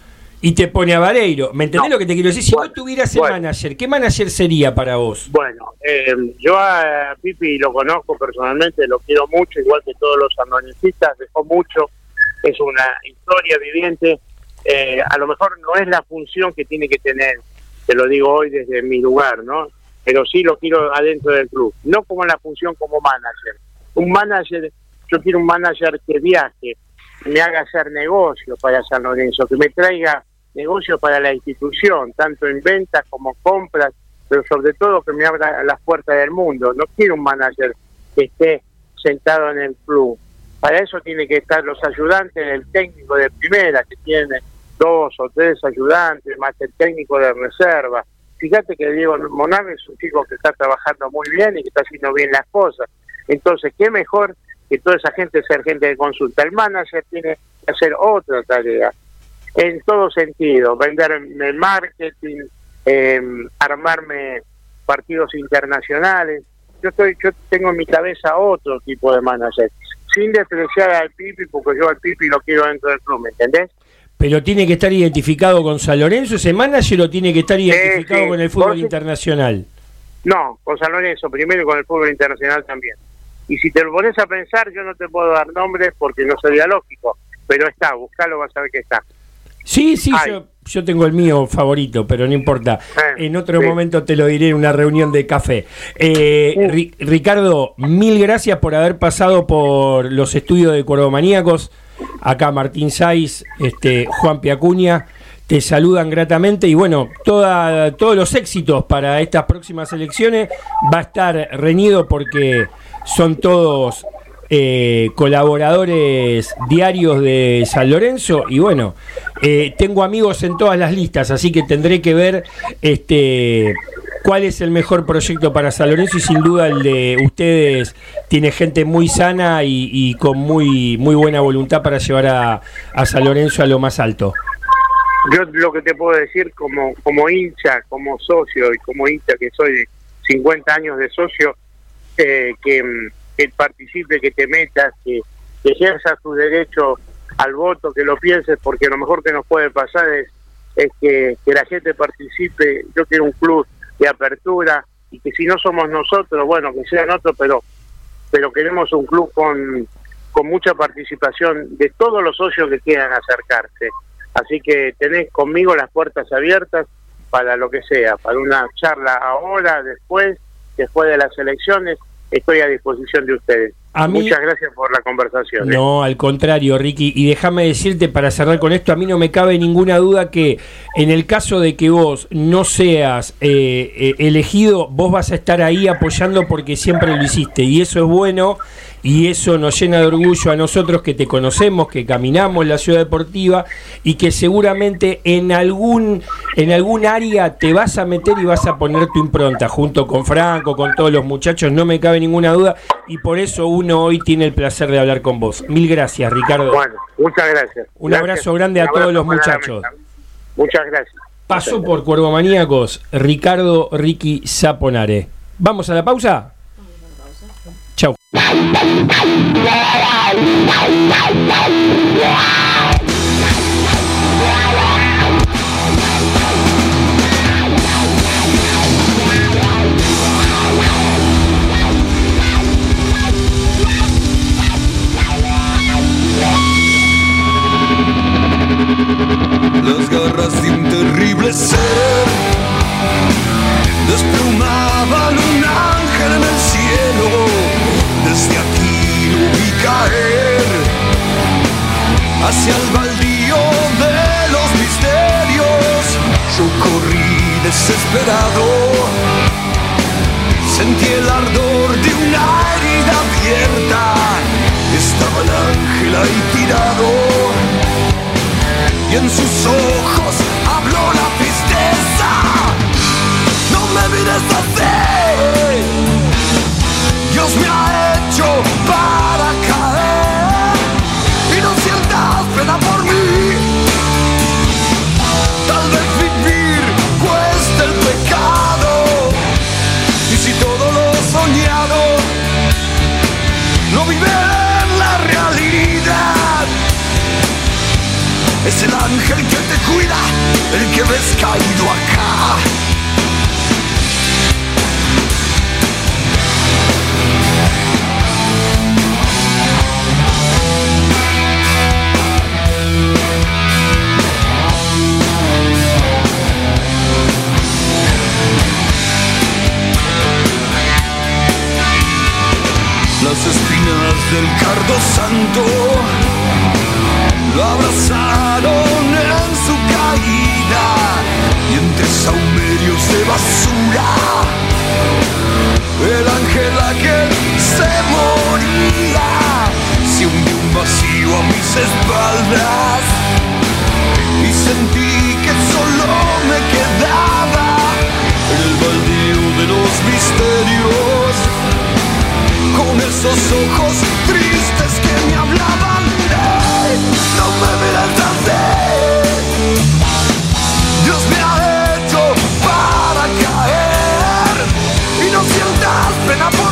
Y te pone a Vareiro. ¿Me entendés lo que te quiero decir? Si vos tuvieras el manager, ¿qué manager sería para vos? Bueno, eh, yo a Pipi lo conozco personalmente, lo quiero mucho, igual que todos los anonistas, dejó mucho, es una historia viviente eh, a lo mejor no es la función que tiene que tener, te lo digo hoy desde mi lugar, ¿no? Pero sí lo quiero adentro del club, no como la función como manager. Un manager, yo quiero un manager que viaje, me haga hacer negocios para San Lorenzo, que me traiga negocios para la institución, tanto en ventas como compras, pero sobre todo que me abra las puertas del mundo. No quiero un manager que esté sentado en el club. Para eso tiene que estar los ayudantes del técnico de primera, que tiene dos o tres ayudantes, más el técnico de reserva. Fíjate que Diego Monave es un chico que está trabajando muy bien y que está haciendo bien las cosas. Entonces, qué mejor que toda esa gente ser gente de consulta. El manager tiene que hacer otra tarea, en todo sentido, venderme marketing, eh, armarme partidos internacionales. Yo estoy, yo tengo en mi cabeza otro tipo de manager, sin despreciar al Pipi, porque yo al Pipi lo quiero dentro del club, ¿me entendés? Pero tiene que estar identificado con San Lorenzo ese manager o tiene que estar identificado sí. con el fútbol internacional. No, con San Lorenzo primero y con el fútbol internacional también. Y si te lo pones a pensar, yo no te puedo dar nombres porque no sería lógico, pero está, buscalo, vas a ver que está. Sí, sí, yo, yo tengo el mío favorito, pero no importa. Eh, En otro sí. momento te lo diré en una reunión de café. Eh, Ri- Ricardo, mil gracias por haber pasado por los estudios de Cuervomaníacos. Acá Martín Saiz, este, Juan Piacuña, te saludan gratamente y bueno, todos los éxitos para estas próximas elecciones. Va a estar reñido porque son todos eh, colaboradores diarios de San Lorenzo y bueno, eh, tengo amigos en todas las listas, así que tendré que ver este cuál es el mejor proyecto para San Lorenzo y sin duda el de ustedes tiene gente muy sana y, con muy muy buena voluntad para llevar a, a San Lorenzo a lo más alto. Yo lo que te puedo decir como, como hincha, como socio y como hincha que soy de 50 años de socio, eh, que, mm, que participe, que te metas, que, ejerzas tu derecho al voto, que lo pienses, porque lo mejor que nos puede pasar es, que la gente participe. Yo quiero un club de apertura y que si no somos nosotros, bueno, que sean otros, pero, pero queremos un club con, con mucha participación de todos los socios que quieran acercarse. Así que tenés conmigo las puertas abiertas para lo que sea, para una charla ahora, después, después de las elecciones, estoy a disposición de ustedes. A mí- Muchas gracias por la conversación. ¿eh? No, al contrario, Ricky. Y déjame decirte para cerrar con esto, a mí no me cabe ninguna duda que en el caso de que vos no seas eh, eh, elegido, vos vas a estar ahí apoyando porque siempre lo hiciste. Y eso es bueno y eso nos llena de orgullo a nosotros que te conocemos, que caminamos la ciudad deportiva y que seguramente en algún, en algún área te vas a meter y vas a poner tu impronta junto con Franco, con todos los muchachos, no me cabe ninguna duda. Y por eso uno hoy tiene el placer de hablar con vos. Mil gracias, Ricardo. Bueno, muchas gracias. Un Gracias. abrazo grande a todos los muchachos. Muchas gracias. Pasó por Cuervo Maníacos, Ricardo Ricky Zaponare. ¿Vamos a la pausa? Chau. las garras de un terrible ser. Desplumaban un ángel en el cielo, desde aquí lo vi caer hacia el baldío de los misterios. Yo corrí desesperado, sentí el ardor de una herida abierta. Estaba el ángel ahí tirado y en sus ojos habló la tristeza. No me mires así, Dios me ha hecho para caer y no sientas pena por mí. Tal vez vivir cuesta el pecado y si todo lo soñado no vive en la realidad. Es el ángel que te cuida, el que ves caído acá. Del cardo santo. Lo abrazaron en su caída y entre saumerios de basura. El ángel aquel se moría se hundió un vacío a mis espaldas y sentí que solo me quedaba el baldío de los misterios, esos ojos tristes que me hablaban. ¡Ey! No me verás así. Dios me ha hecho para caer y no sientas pena por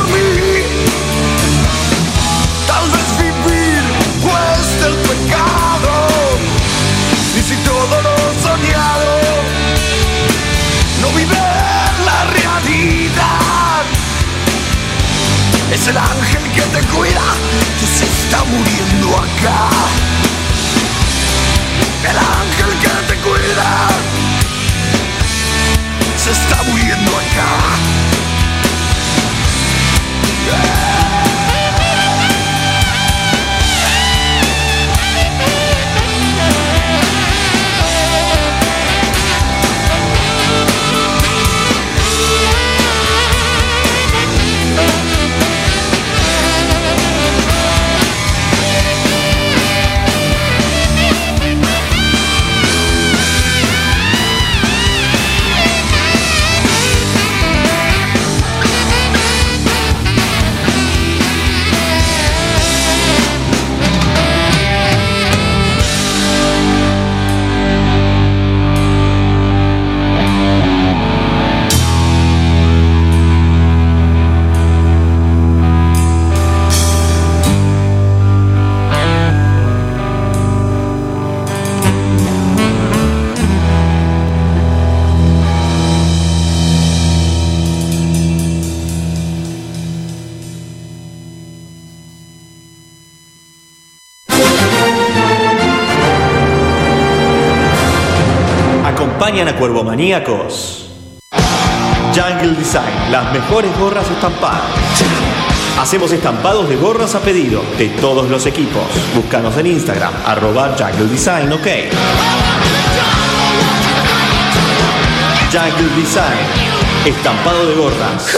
El ángel que te cuida que se está muriendo acá. El Acompañan a Cuervomaníacos. Jungle Design, las mejores gorras estampadas. Hacemos estampados de gorras a pedido de todos los equipos. Búscanos en Instagram, arroba Jungle Design, ok. Jungle Design, estampado de gorras.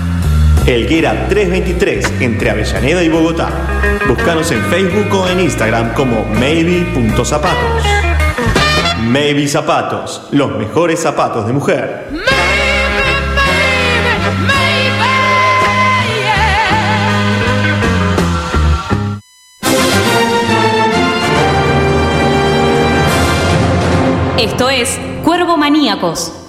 Elguera 323 entre Avellaneda y Bogotá. Búscanos en Facebook o en Instagram como maybe.zapatos. Maybe Zapatos, los mejores zapatos de mujer. Esto es Cuervo Maníacos.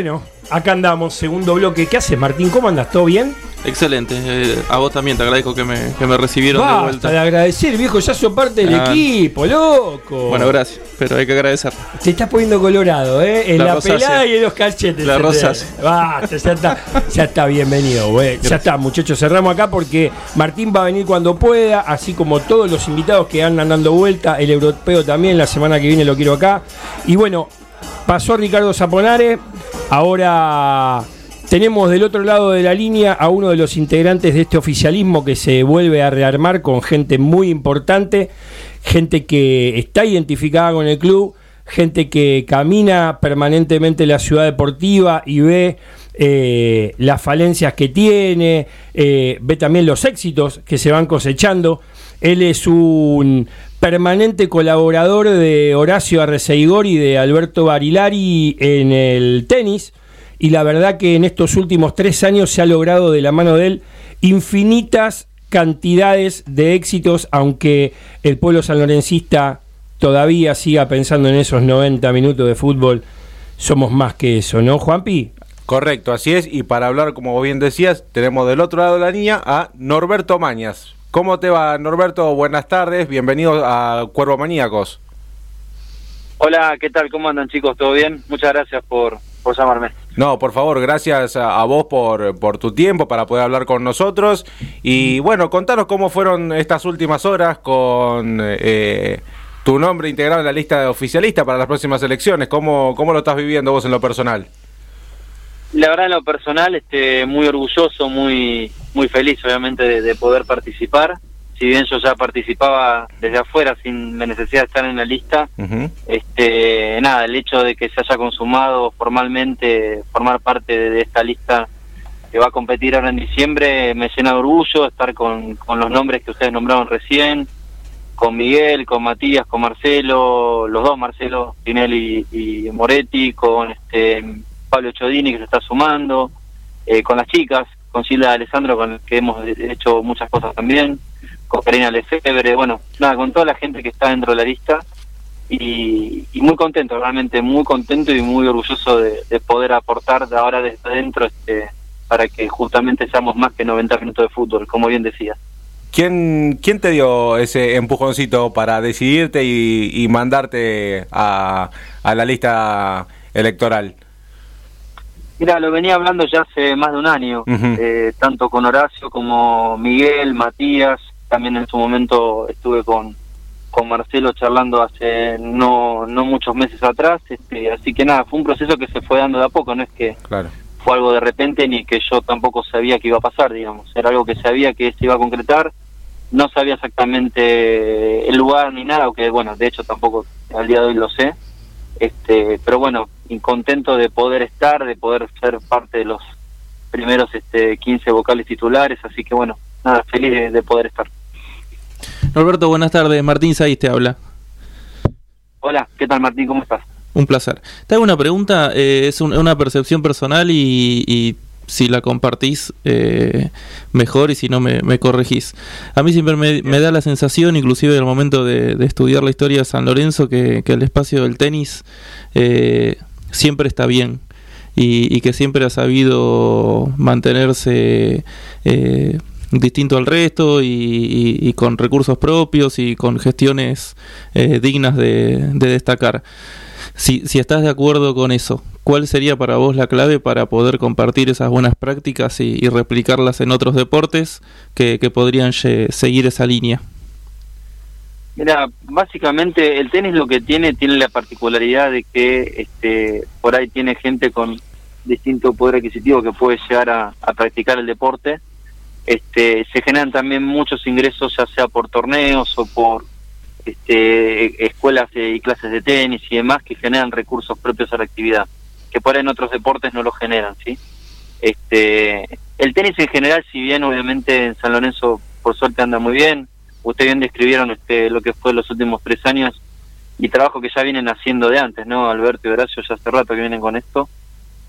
Bueno, acá andamos, segundo bloque. ¿Qué haces, Martín? ¿Cómo andas? ¿Todo bien? Excelente. eh, a vos también te agradezco que me, que me recibieron de Basta vuelta. de agradecer, viejo, ya sos parte del Ah. equipo, loco. Bueno, gracias, pero hay que agradecer. Te estás poniendo colorado, ¿eh? En La la, pelada y en los cachetes. La rosácea. Basta, ya está, ya está bienvenido, güey. Ya está, muchachos, cerramos acá porque Martín va a venir cuando pueda, así como todos los invitados que andan dando vuelta, el europeo también, la semana que viene lo quiero acá. Y bueno, pasó Ricardo Zaponare, ahora tenemos del otro lado de la línea a uno de los integrantes de este oficialismo que se vuelve a rearmar con gente muy importante, gente que está identificada con el club, gente que camina permanentemente la ciudad deportiva y ve eh, las falencias que tiene, eh, ve también los éxitos que se van cosechando. Él es un permanente colaborador de Horacio Arreceigor y de Alberto Barilari en el tenis. Y la verdad que en estos últimos tres años se ha logrado de la mano de él infinitas cantidades de éxitos, aunque el pueblo sanlorencista todavía siga pensando en esos 90 minutos de fútbol. Somos más que eso, ¿no, Juanpi? Correcto, así es. Y para hablar, como bien decías, tenemos del otro lado de la línea a Norberto Mañas. ¿Cómo te va, Norberto? Buenas tardes, bienvenido a Cuervo Maníacos. Hola, ¿qué tal? ¿Cómo andan chicos? ¿Todo bien? Muchas gracias por, por llamarme. No, por favor, gracias a, a vos por, por tu tiempo para poder hablar con nosotros. Y bueno, contanos cómo fueron estas últimas horas con eh, tu nombre integrado en la lista de oficialista para las próximas elecciones. ¿Cómo, ¿Cómo lo estás viviendo vos en lo personal? La verdad, en lo personal, este, muy orgulloso, muy, muy feliz, obviamente, de, de poder participar. Si bien yo ya participaba desde afuera sin la necesidad de estar en la lista, este nada, el hecho de que se haya consumado formalmente formar parte de, de esta lista que va a competir ahora en diciembre me llena de orgullo estar con, con los nombres que ustedes nombraron recién, con Miguel, con Matías, con Marcelo, los dos Marcelo, Tinelli y Moretti, con este Pablo Chodini que se está sumando, eh, con las chicas, con Silvia Alessandro con el que hemos hecho muchas cosas también, con Karina Lefebvre, bueno, nada, con toda la gente que está dentro de la lista y, muy contento, realmente muy contento y muy orgulloso de, de poder aportar de ahora desde adentro este, para que justamente seamos más que 90 minutos de fútbol, como bien decías. ¿Quién, ¿Quién te dio ese empujoncito para decidirte y, y mandarte a, a la lista electoral? Mira, lo venía hablando ya hace más de un año, eh, tanto con Horacio como Miguel, Matías, también en su momento estuve con, con Marcelo charlando hace no, no muchos meses atrás, este, así que nada, fue un proceso que se fue dando de a poco, no es que Claro. fue algo de repente ni que yo tampoco sabía que iba a pasar, digamos, era algo que sabía que se iba a concretar, no sabía exactamente el lugar ni nada, aunque bueno, de hecho tampoco al día de hoy lo sé, este, pero bueno, y contento de poder estar, de poder ser parte de los primeros este 15 vocales titulares, así que bueno, nada, feliz de, de poder estar. Norberto, buenas tardes. Martín Saiz te habla. Hola, ¿qué tal Martín? ¿Cómo estás? Un placer. Te hago una pregunta, eh, es un- una percepción personal y, y si la compartís eh, mejor y si no me, me corregís. A mí siempre me, me da la sensación, inclusive en el momento de, de estudiar la historia de San Lorenzo, que, que el espacio del tenis eh, siempre está bien y, y que siempre ha sabido mantenerse eh, distinto al resto y, con recursos propios y con gestiones eh, dignas de, de destacar. Si, si estás de acuerdo con eso, ¿cuál sería para vos la clave para poder compartir esas buenas prácticas y, replicarlas en otros deportes que, podrían seguir esa línea? Mira, básicamente el tenis lo que tiene tiene la particularidad de que este por ahí tiene gente con distinto poder adquisitivo que puede llegar a, practicar el deporte. Este se generan también muchos ingresos ya sea por torneos o por este escuelas y clases de tenis y demás que generan recursos propios a la actividad, que por ahí en otros deportes no lo generan, ¿sí? Este el tenis en general, si bien obviamente en San Lorenzo por suerte anda muy bien, usted bien describieron este, lo que fue los últimos tres años y trabajo que ya vienen haciendo de antes, ¿no? Alberto y Horacio ya hace rato que vienen con esto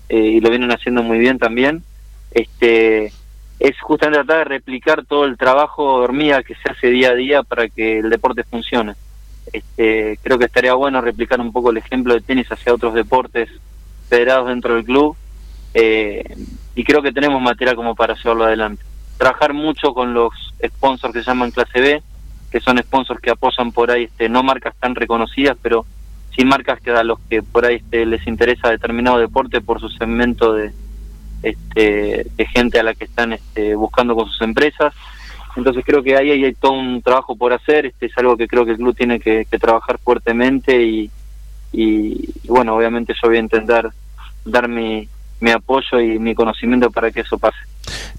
eh, y lo vienen haciendo muy bien también. Este es justamente tratar de replicar todo el trabajo hormiga que se hace día a día para que el deporte funcione. Este, creo que estaría bueno replicar un poco el ejemplo de tenis hacia otros deportes federados dentro del club eh, y creo que tenemos material como para llevarlo adelante. Trabajar mucho con los sponsors que se llaman clase B, que son sponsors que apoyan por ahí, este, no marcas tan reconocidas, pero sí marcas que a los que por ahí este, les interesa determinado deporte por su segmento de, este, de gente a la que están este, buscando con sus empresas. Entonces creo que ahí hay todo un trabajo por hacer, este es algo que creo que el club tiene que, que trabajar fuertemente y, y, y bueno, obviamente yo voy a intentar dar mi, mi apoyo y mi conocimiento para que eso pase.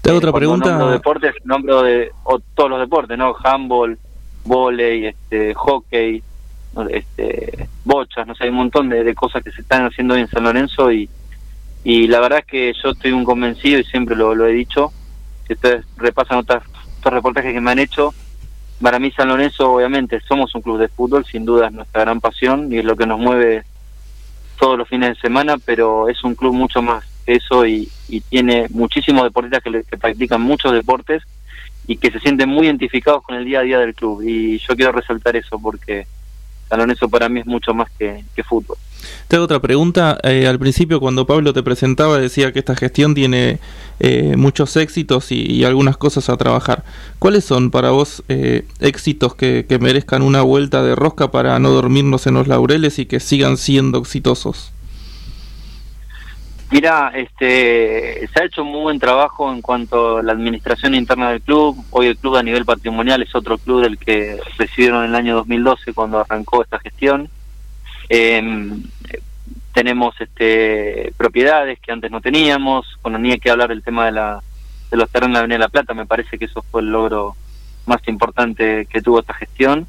Te hago otra Eh, Cuando pregunta. Nombro deportes, nombro de o todos los deportes, ¿no? Handball, volei, este, hockey, este, bochas, no sé, hay un montón de, de cosas que se están haciendo hoy en San Lorenzo y, y la verdad es que yo estoy un convencido y siempre lo, lo he dicho. Si ustedes repasan otras, otros reportajes que me han hecho, para mí San Lorenzo, obviamente, somos un club de fútbol, sin duda es nuestra gran pasión y es lo que nos mueve todos los fines de semana, pero es un club mucho más eso y, y tiene muchísimos deportistas que, le- practican muchos deportes y que se sienten muy identificados con el día a día del club. Y yo quiero resaltar eso porque San Lorenzo para mí es mucho más que, fútbol. Te hago otra pregunta. Eh, al principio, cuando Pablo te presentaba, decía que esta gestión tiene eh, muchos éxitos y, y, algunas cosas a trabajar. ¿Cuáles son para vos eh, éxitos que, que, merezcan una vuelta de rosca para no dormirnos en los laureles y que sigan siendo exitosos? Mira, este, se ha hecho muy buen trabajo en cuanto a la administración interna del club. Hoy el club a nivel patrimonial es otro club del que recibieron en el año 2012 cuando arrancó esta gestión. Eh, tenemos este, propiedades que antes no teníamos, bueno, ni hay que hablar del tema de, la, de los terrenos de la Avenida de la Plata, me parece que eso fue el logro más importante que tuvo esta gestión.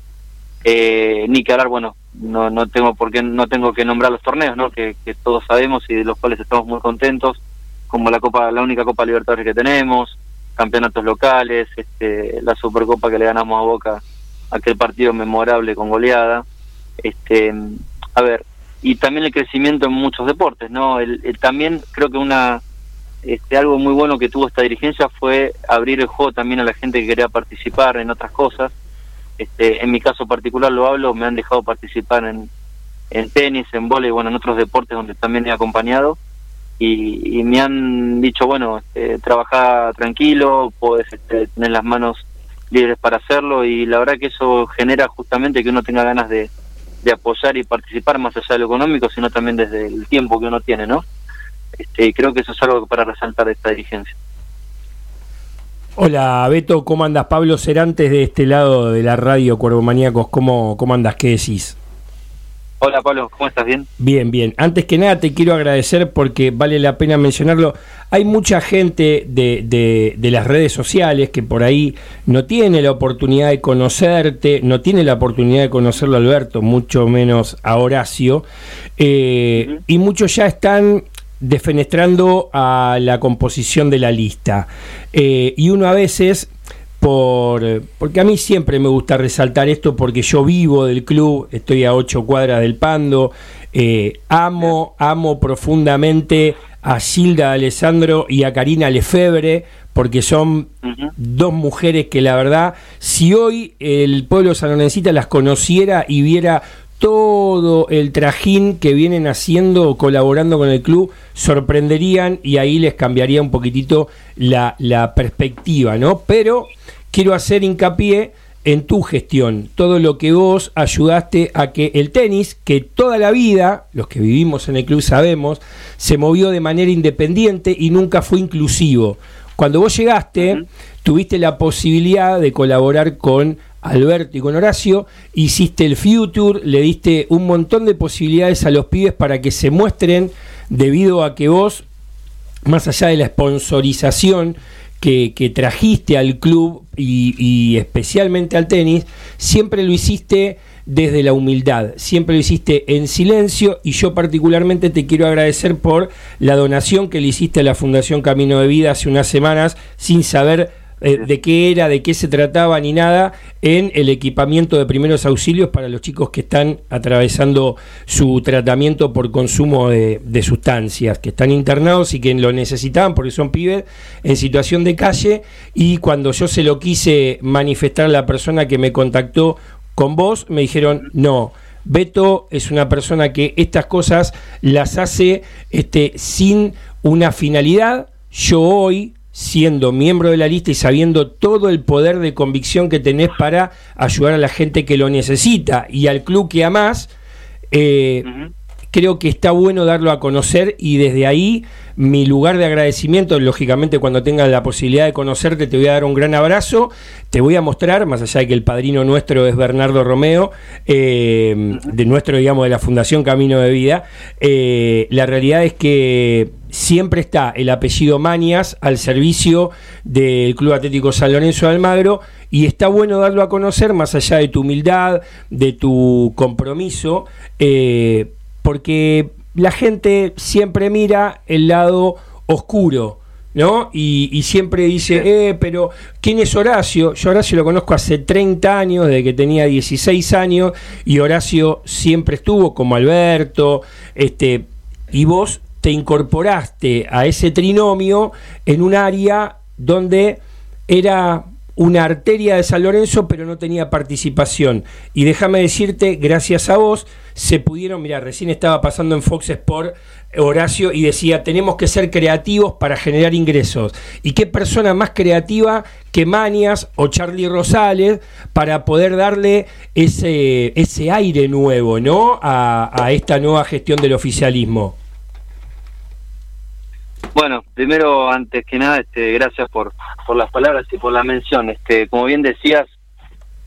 Eh, ni que hablar, bueno, no, no tengo por qué, no tengo que nombrar los torneos, ¿no? Que, que, todos sabemos y de los cuales estamos muy contentos, como la Copa, la única Copa Libertadores que tenemos, campeonatos locales, este, la Supercopa que le ganamos a Boca, aquel partido memorable con goleada, este, a ver, y también el crecimiento en muchos deportes, ¿no? El, el, también creo que una este, algo muy bueno que tuvo esta dirigencia fue abrir el juego también a la gente que quería participar en otras cosas. Este, en mi caso particular lo hablo, me han dejado participar en, en tenis, en vóley, bueno, en otros deportes donde también he acompañado y, me han dicho, bueno, este, trabaja tranquilo, puedes este, tener las manos libres para hacerlo y la verdad que eso genera justamente que uno tenga ganas de, de apoyar y participar más allá de lo económico, sino también desde el tiempo que uno tiene, ¿no? Este, y creo que eso es algo para resaltar de esta dirigencia. Hola Beto, ¿cómo andas? Pablo Cerantes de este lado de la radio Cuervo Maníacos, ¿cómo, cómo andas? ¿Qué decís? Hola Pablo, ¿cómo estás? ¿Bien? Bien, bien. Antes que nada te quiero agradecer porque vale la pena mencionarlo. Hay mucha gente de, de, de, las redes sociales que por ahí no tiene la oportunidad de conocerte, no tiene la oportunidad de conocerlo a Alberto, mucho menos a Horacio. Eh, uh -huh. Y muchos ya están defenestrando a la composición de la lista. Eh, y uno a veces por, porque a mí siempre me gusta resaltar esto porque yo vivo del club, estoy a ocho cuadras del Pando, eh, amo, amo profundamente a Gilda Alessandro y a Karina Lefebre, porque son uh -huh. dos mujeres que la verdad, si hoy el pueblo sanonensita las conociera y viera todo el trajín que vienen haciendo, colaborando con el club, sorprenderían y ahí les cambiaría un poquitito la, la perspectiva, ¿no? Pero quiero hacer hincapié en tu gestión, todo lo que vos ayudaste a que el tenis, que toda la vida, los que vivimos en el club sabemos, se movió de manera independiente y nunca fue inclusivo. Cuando vos llegaste, tuviste la posibilidad de colaborar con Alberto y con Horacio, hiciste el Future, le diste un montón de posibilidades a los pibes para que se muestren, debido a que vos, más allá de la sponsorización que, trajiste al club y, especialmente al tenis, siempre lo hiciste desde la humildad, siempre lo hiciste en silencio y yo particularmente te quiero agradecer por la donación que le hiciste a la Fundación Camino de Vida hace unas semanas sin saber eh, de qué era, de qué se trataba ni nada en el equipamiento de primeros auxilios para los chicos que están atravesando su tratamiento por consumo de, de, sustancias, que están internados y que lo necesitaban porque son pibes en situación de calle y cuando yo se lo quise manifestar a la persona que me contactó con vos, me dijeron no. Beto es una persona que estas cosas las hace este, sin una finalidad. Yo hoy, siendo miembro de la lista y sabiendo todo el poder de convicción que tenés para ayudar a la gente que lo necesita y al club que amás, eh, uh -huh. creo que está bueno darlo a conocer y desde ahí mi lugar de agradecimiento, lógicamente cuando tengas la posibilidad de conocerte te voy a dar un gran abrazo, te voy a mostrar, más allá de que el padrino nuestro es Bernardo Romeo, eh, de nuestro, digamos, de la Fundación Camino de Vida, eh, la realidad es que siempre está el apellido Manias al servicio del Club Atlético San Lorenzo de Almagro y está bueno darlo a conocer más allá de tu humildad, de tu compromiso, eh, porque la gente siempre mira el lado oscuro. ¿No? Y, y, siempre dice, eh, pero ¿quién es Horacio? Yo Horacio lo conozco hace 30 años, desde que tenía 16 años, y Horacio siempre estuvo como Alberto, este, y vos te incorporaste a ese trinomio en un área donde era una arteria de San Lorenzo, pero no tenía participación. Y déjame decirte, gracias a vos, se pudieron, mira, recién estaba pasando en Fox Sport Horacio y decía, tenemos que ser creativos para generar ingresos. ¿Y qué persona más creativa que Manias o Charlie Rosales para poder darle ese, ese aire nuevo, ¿no? A, a esta nueva gestión del oficialismo. Bueno, primero, antes que nada, este, gracias por, por las palabras y por la mención. Este, como bien decías,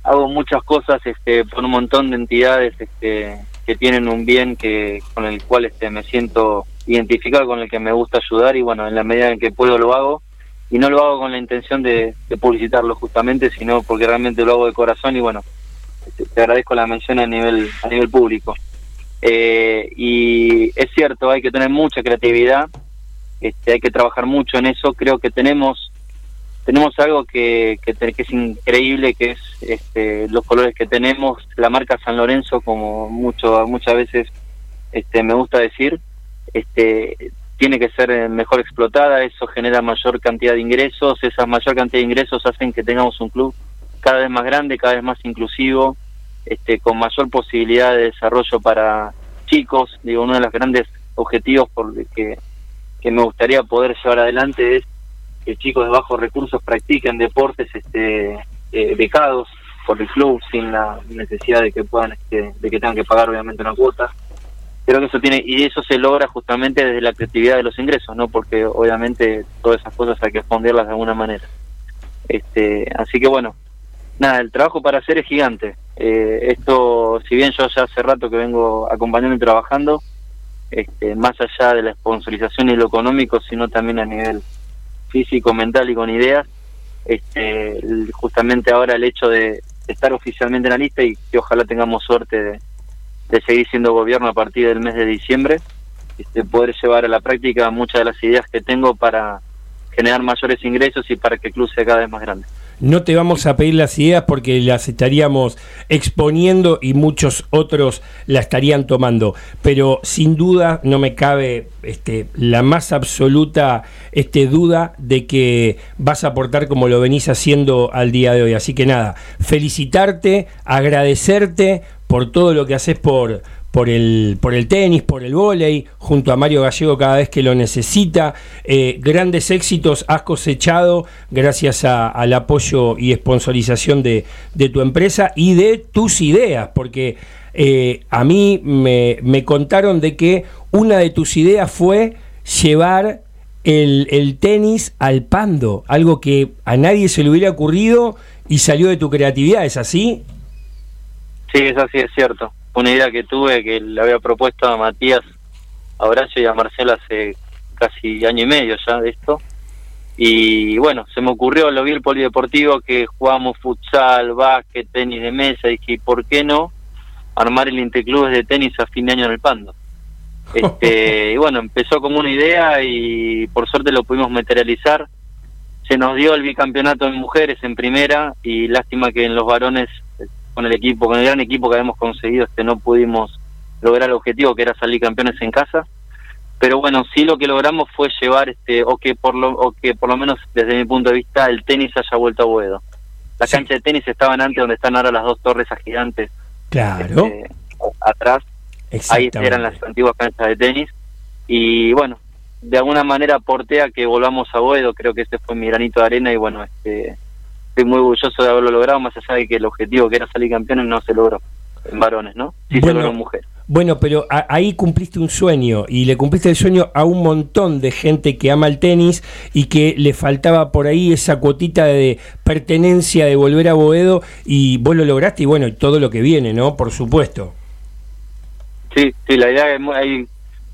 hago muchas cosas este, por un montón de entidades este, que tienen un bien que con el cual este, me siento identificado, con el que me gusta ayudar y bueno, en la medida en que puedo lo hago. Y no lo hago con la intención de, publicitarlo justamente, sino porque realmente lo hago de corazón y bueno, este, te agradezco la mención a nivel, a nivel público. Eh, y es cierto, hay que tener mucha creatividad este, hay que trabajar mucho en eso. Creo que tenemos tenemos algo que, que, es increíble, que es este, los colores que tenemos, la marca San Lorenzo, como mucho muchas veces este, me gusta decir, este, tiene que ser mejor explotada, eso genera mayor cantidad de ingresos, esa mayor cantidad de ingresos hacen que tengamos un club cada vez más grande, cada vez más inclusivo, este, con mayor posibilidad de desarrollo para chicos, digo, uno de los grandes objetivos por que que me gustaría poder llevar adelante es que chicos de bajos recursos practiquen deportes este, eh, becados por el club sin la necesidad de que puedan este, de que tengan que pagar obviamente una cuota. Creo que eso tiene y eso se logra justamente desde la creatividad de los ingresos no porque obviamente todas esas cosas hay que esconderlas de alguna manera. Este así que bueno nada el trabajo para hacer es gigante. Eh, esto si bien yo ya hace rato que vengo acompañando y trabajando este, más allá de la sponsorización y lo económico, sino también a nivel físico, mental y con ideas. Este, justamente ahora el hecho de estar oficialmente en la lista y que ojalá tengamos suerte de, seguir siendo gobierno a partir del mes de diciembre, este, poder llevar a la práctica muchas de las ideas que tengo para generar mayores ingresos y para que el club sea cada vez más grande. No te vamos a pedir las ideas porque las estaríamos exponiendo y muchos otros la estarían tomando. Pero sin duda no me cabe este, la más absoluta este, duda de que vas a aportar como lo venís haciendo al día de hoy. Así que nada, felicitarte, agradecerte por todo lo que haces por, por el, por el tenis, por el vóley, junto a Mario Gallego cada vez que lo necesita. Eh, grandes éxitos has cosechado gracias al apoyo y sponsorización de, tu empresa y de tus ideas, porque eh, a mí me, me, contaron de que una de tus ideas fue llevar el, el tenis al pando, algo que a nadie se le hubiera ocurrido y salió de tu creatividad, ¿es así? Sí, es así, es cierto una idea que tuve que le había propuesto a Matías, a Horacio y a Marcelo hace casi año y medio ya de esto. Y bueno, se me ocurrió, lo vi el polideportivo que jugamos futsal, básquet, tenis de mesa, y dije, ¿por qué no armar el interclubes de tenis a fin de año en el Pando? [laughs] Este, y bueno, empezó como una idea y por suerte lo pudimos materializar. Se nos dio el bicampeonato en mujeres en primera y lástima que en los varones con el equipo, con el gran equipo que habíamos conseguido, este no pudimos lograr el objetivo que era salir campeones en casa. Pero bueno, sí lo que logramos fue llevar este o que por lo o que por lo menos desde mi punto de vista el tenis haya vuelto a Boedo. Las canchas de tenis estaban antes donde están ahora las dos torres gigantes. Claro. Este, atrás. Ahí eran las antiguas canchas de tenis y bueno, de alguna manera aporté a que volvamos a Boedo, creo que ese fue mi granito de arena y bueno, este estoy muy orgulloso de haberlo logrado, más allá de que el objetivo que era salir campeones no se logró en varones, ¿no? Sí se logró en mujeres. Bueno, pero ahí cumpliste un sueño y le cumpliste el sueño a un montón de gente que ama el tenis y que le faltaba por ahí esa cuotita de pertenencia de volver a Boedo y vos lo lograste y bueno, y todo lo que viene, ¿no? Por supuesto. Sí, sí, la idea es hay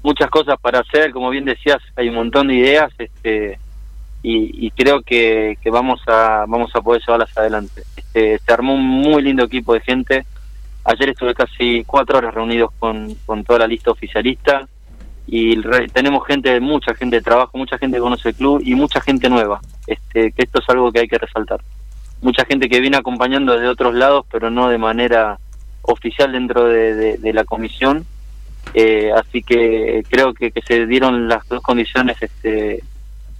muchas cosas para hacer, como bien decías, hay un montón de ideas, este y, creo que, vamos a vamos a poder llevarlas adelante. Este, se armó un muy lindo equipo de gente. Ayer estuve casi cuatro horas reunidos con, con toda la lista oficialista y tenemos gente, mucha gente de trabajo, mucha gente que conoce el club y mucha gente nueva. Este, que esto es algo que hay que resaltar. Mucha gente que viene acompañando desde otros lados, pero no de manera oficial dentro de, la comisión. Eh, así que creo que, que se dieron las dos condiciones este,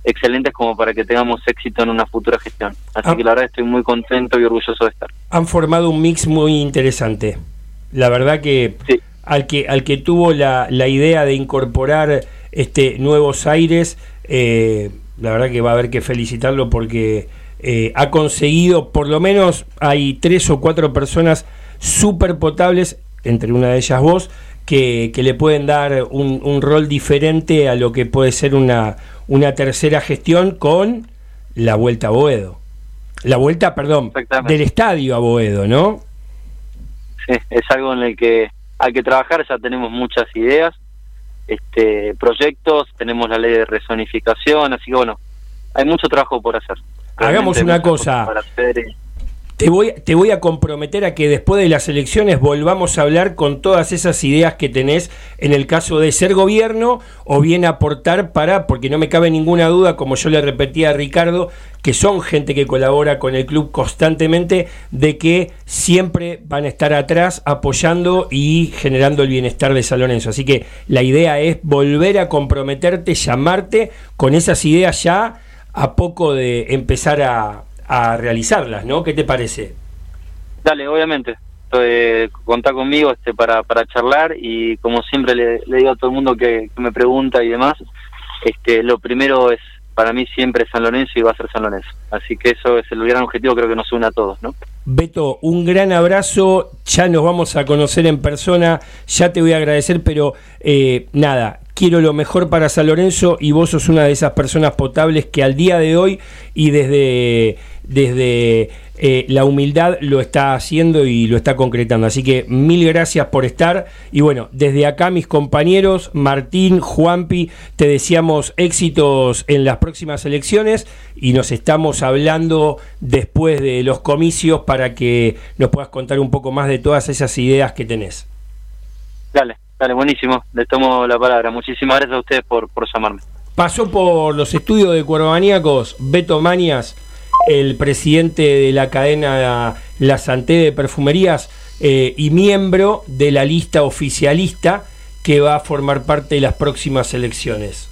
excelentes como para que tengamos éxito en una futura gestión. Así Ah. que la verdad estoy muy contento y orgulloso de estar. Han formado un mix muy interesante. La verdad que Sí. al que al que tuvo la, la idea de incorporar este nuevos aires, eh, la verdad que va a haber que felicitarlo porque eh, ha conseguido, por lo menos hay tres o cuatro personas súper potables, entre una de ellas vos, que, que le pueden dar un, un rol diferente a lo que puede ser una, una tercera gestión con la vuelta a Boedo. La vuelta, perdón, del estadio a Boedo, ¿no? Sí, es algo en el que hay que trabajar, ya tenemos muchas ideas, este proyectos, tenemos la ley de rezonificación, así que bueno, hay mucho trabajo por hacer. Hagamos Realmente una cosa. Para hacer, eh, Te voy, te voy a comprometer a que después de las elecciones volvamos a hablar con todas esas ideas que tenés en el caso de ser gobierno o bien aportar para, porque no me cabe ninguna duda, como yo le repetía a Ricardo, que son gente que colabora con el club constantemente, de que siempre van a estar atrás apoyando y generando el bienestar de San Lorenzo. Así que la idea es volver a comprometerte, llamarte con esas ideas ya a poco de empezar a, a realizarlas, ¿no? ¿Qué te parece? Dale, obviamente. Eh, contá conmigo este para, para charlar y como siempre le, le digo a todo el mundo que, que me pregunta y demás, este lo primero es para mí siempre San Lorenzo y va a ser San Lorenzo. Así que eso es el gran objetivo, creo que nos une a todos, ¿no? Beto, un gran abrazo, ya nos vamos a conocer en persona, ya te voy a agradecer, pero eh, nada, quiero lo mejor para San Lorenzo y vos sos una de esas personas potables que al día de hoy y desde, desde eh, la humildad lo está haciendo y lo está concretando. Así que mil gracias por estar y bueno, desde acá mis compañeros, Martín, Juanpi, te deseamos éxitos en las próximas elecciones y nos estamos hablando después de los comicios para que nos puedas contar un poco más de todas esas ideas que tenés. Dale, dale, buenísimo. Les tomo la palabra. Muchísimas gracias a ustedes por, por llamarme. Pasó por los estudios de Cuervomaníacos Beto Manias, el presidente de la cadena La Santé de Perfumerías eh, y miembro de la lista oficialista que va a formar parte de las próximas elecciones.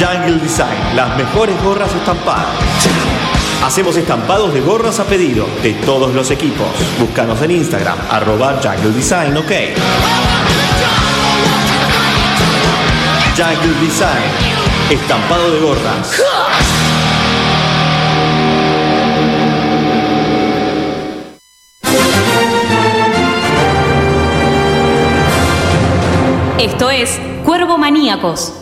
Jungle Design, las mejores gorras estampadas. Hacemos estampados de gorras a pedido de todos los equipos. Búscanos en Instagram, arroba Jungle Design, ok. Jungle Design, estampado de gorras. Esto es Cuervo Maníacos.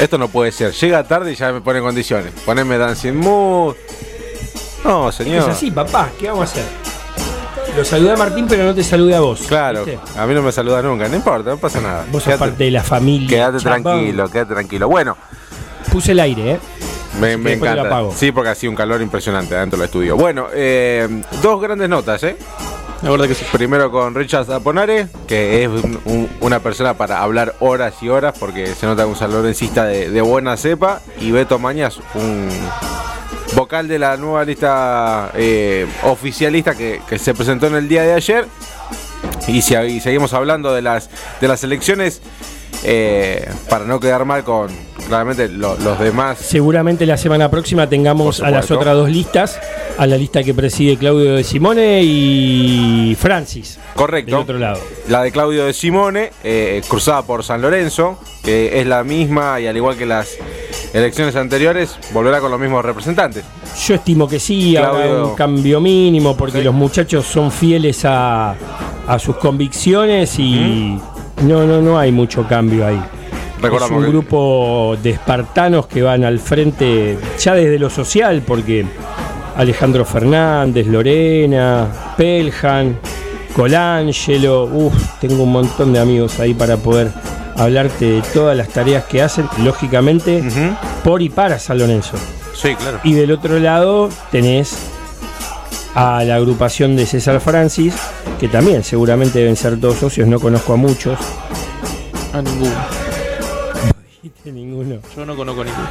Esto no puede ser. Llega tarde y ya me pone condiciones. Poneme Dancing Mood. No, señor. Es así, papá, ¿qué vamos a hacer? Lo saludé a Martín, pero no te saludé a vos. Claro, ¿viste? a mí no me saluda nunca. No importa, no pasa nada. Vos sos parte de la familia. Quédate tranquilo, quédate tranquilo. Bueno, Puse el aire, ¿eh? me, encanta. Sí, porque ha sido un calor impresionante adentro del estudio. Bueno, eh, dos grandes notas, ¿eh? La verdad que sí. Primero con Richard Zaponare, que es un- un- una persona para hablar horas y horas, porque se nota un salorencista de, de buena cepa. Y Beto Mañas, un vocal de la nueva lista eh, oficialista que, se presentó en el día de ayer. Y, si- seguimos hablando de las, de las elecciones, eh, para no quedar mal con claramente lo- los demás. Seguramente la semana próxima tengamos a las otras dos listas, a la lista que preside Claudio de Simone y Francis. Correcto. Del otro lado. La de Claudio de Simone, eh, cruzada por San Lorenzo, que es la misma y al igual que las elecciones anteriores, volverá con los mismos representantes. Yo estimo que sí, habrá Claudio. un cambio mínimo, porque Sí. los muchachos son fieles a, a sus convicciones y no, no, no hay mucho cambio ahí. Recordamos es un que- grupo de espartanos que van al frente ya desde lo social, porque Alejandro Fernández, Lorena, Peljan, Colangelo, uff, tengo un montón de amigos ahí para poder hablarte de todas las tareas que hacen, lógicamente, por y para San Lorenzo. Sí, claro. Y del otro lado tenés a la agrupación de César Francis, que también seguramente deben ser todos socios, no conozco a muchos. A ninguno. Ninguno. Yo no conozco a ninguno.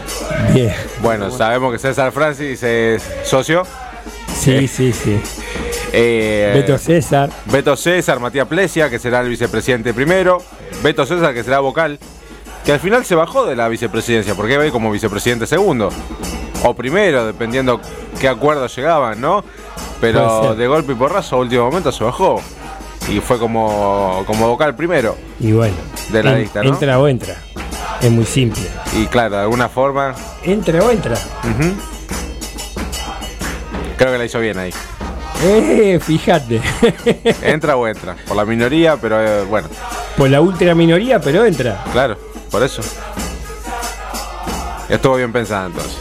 Bien. Bueno, sabemos que César Francis es socio. Sí, sí, sí. Eh, Beto César. Beto César, Matías Plesia, que será el vicepresidente primero. Beto César, que será vocal. Que al final se bajó de la vicepresidencia, porque iba a ir como vicepresidente segundo. O primero, dependiendo qué acuerdos llegaban, ¿no? Pero de golpe y porrazo, a último momento se bajó. Y fue como, como vocal primero. Y bueno. De la en- lista, ¿no? Entra o entra. Es muy simple. Y claro, de alguna forma, Entra o entra. creo que la hizo bien ahí. Eh, fíjate. [laughs] Entra o entra. Por la minoría, pero eh, bueno, Por la ultra minoría, pero entra. claro, por eso. Estuvo bien pensada entonces.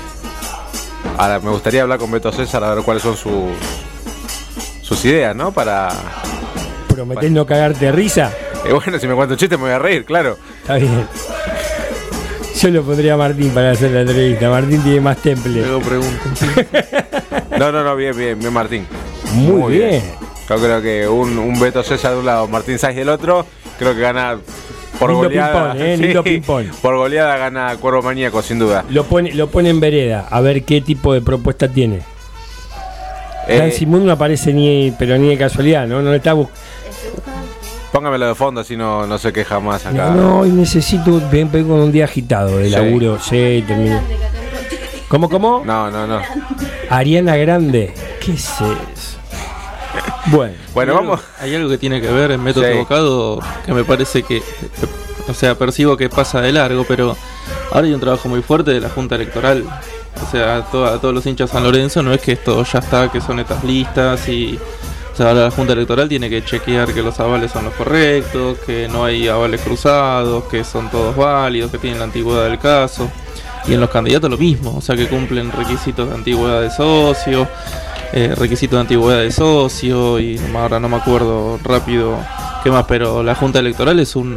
Ahora, me gustaría hablar con Beto César a ver cuáles son sus sus ideas, ¿no? Para. Prometés no cagarte de risa. Y bueno, si me cuento un chiste me voy a reír, claro. Está bien. Yo lo pondría a Martín para hacer la entrevista. Martín tiene más temple. Luego pregunto. [laughs] No, no, no, bien, bien, bien, Martín. Muy, bien. Yo creo que un, un Beto César de un lado, Martín Sáiz del otro, creo que gana por Lindo goleada. ping-pong, eh, [laughs] lindo ping-pong. Por goleada gana Cuervo Maníaco, sin duda. Lo pone, lo pone en vereda, a ver qué tipo de propuesta tiene. Eh, Dan Simón no aparece ni, pero ni de casualidad, ¿no? No le está bus- póngamelo de fondo, así no, no se queja más acá. No, no, hoy necesito, ven, ven con un día agitado de Sí. laburo, sí, terminé. ¿Cómo, cómo? No, no, no. Ariana Grande. ¿Qué es eso? Bueno. Bueno, Hay algo- vamos. Hay algo que tiene que ver en método Sí. equivocado que me parece que- o sea, percibo que pasa de largo, pero ahora hay un trabajo muy fuerte de la Junta Electoral. O sea, a, a todos los hinchas San Lorenzo no es que esto ya está, que son estas listas y... O sea, la Junta Electoral tiene que chequear que los avales son los correctos, que no hay avales cruzados, que son todos válidos, que tienen la antigüedad del caso. Y en los candidatos lo mismo, o sea que cumplen requisitos de antigüedad de socio, eh, requisitos de antigüedad de socio y ahora no me acuerdo rápido qué más, pero la Junta Electoral es un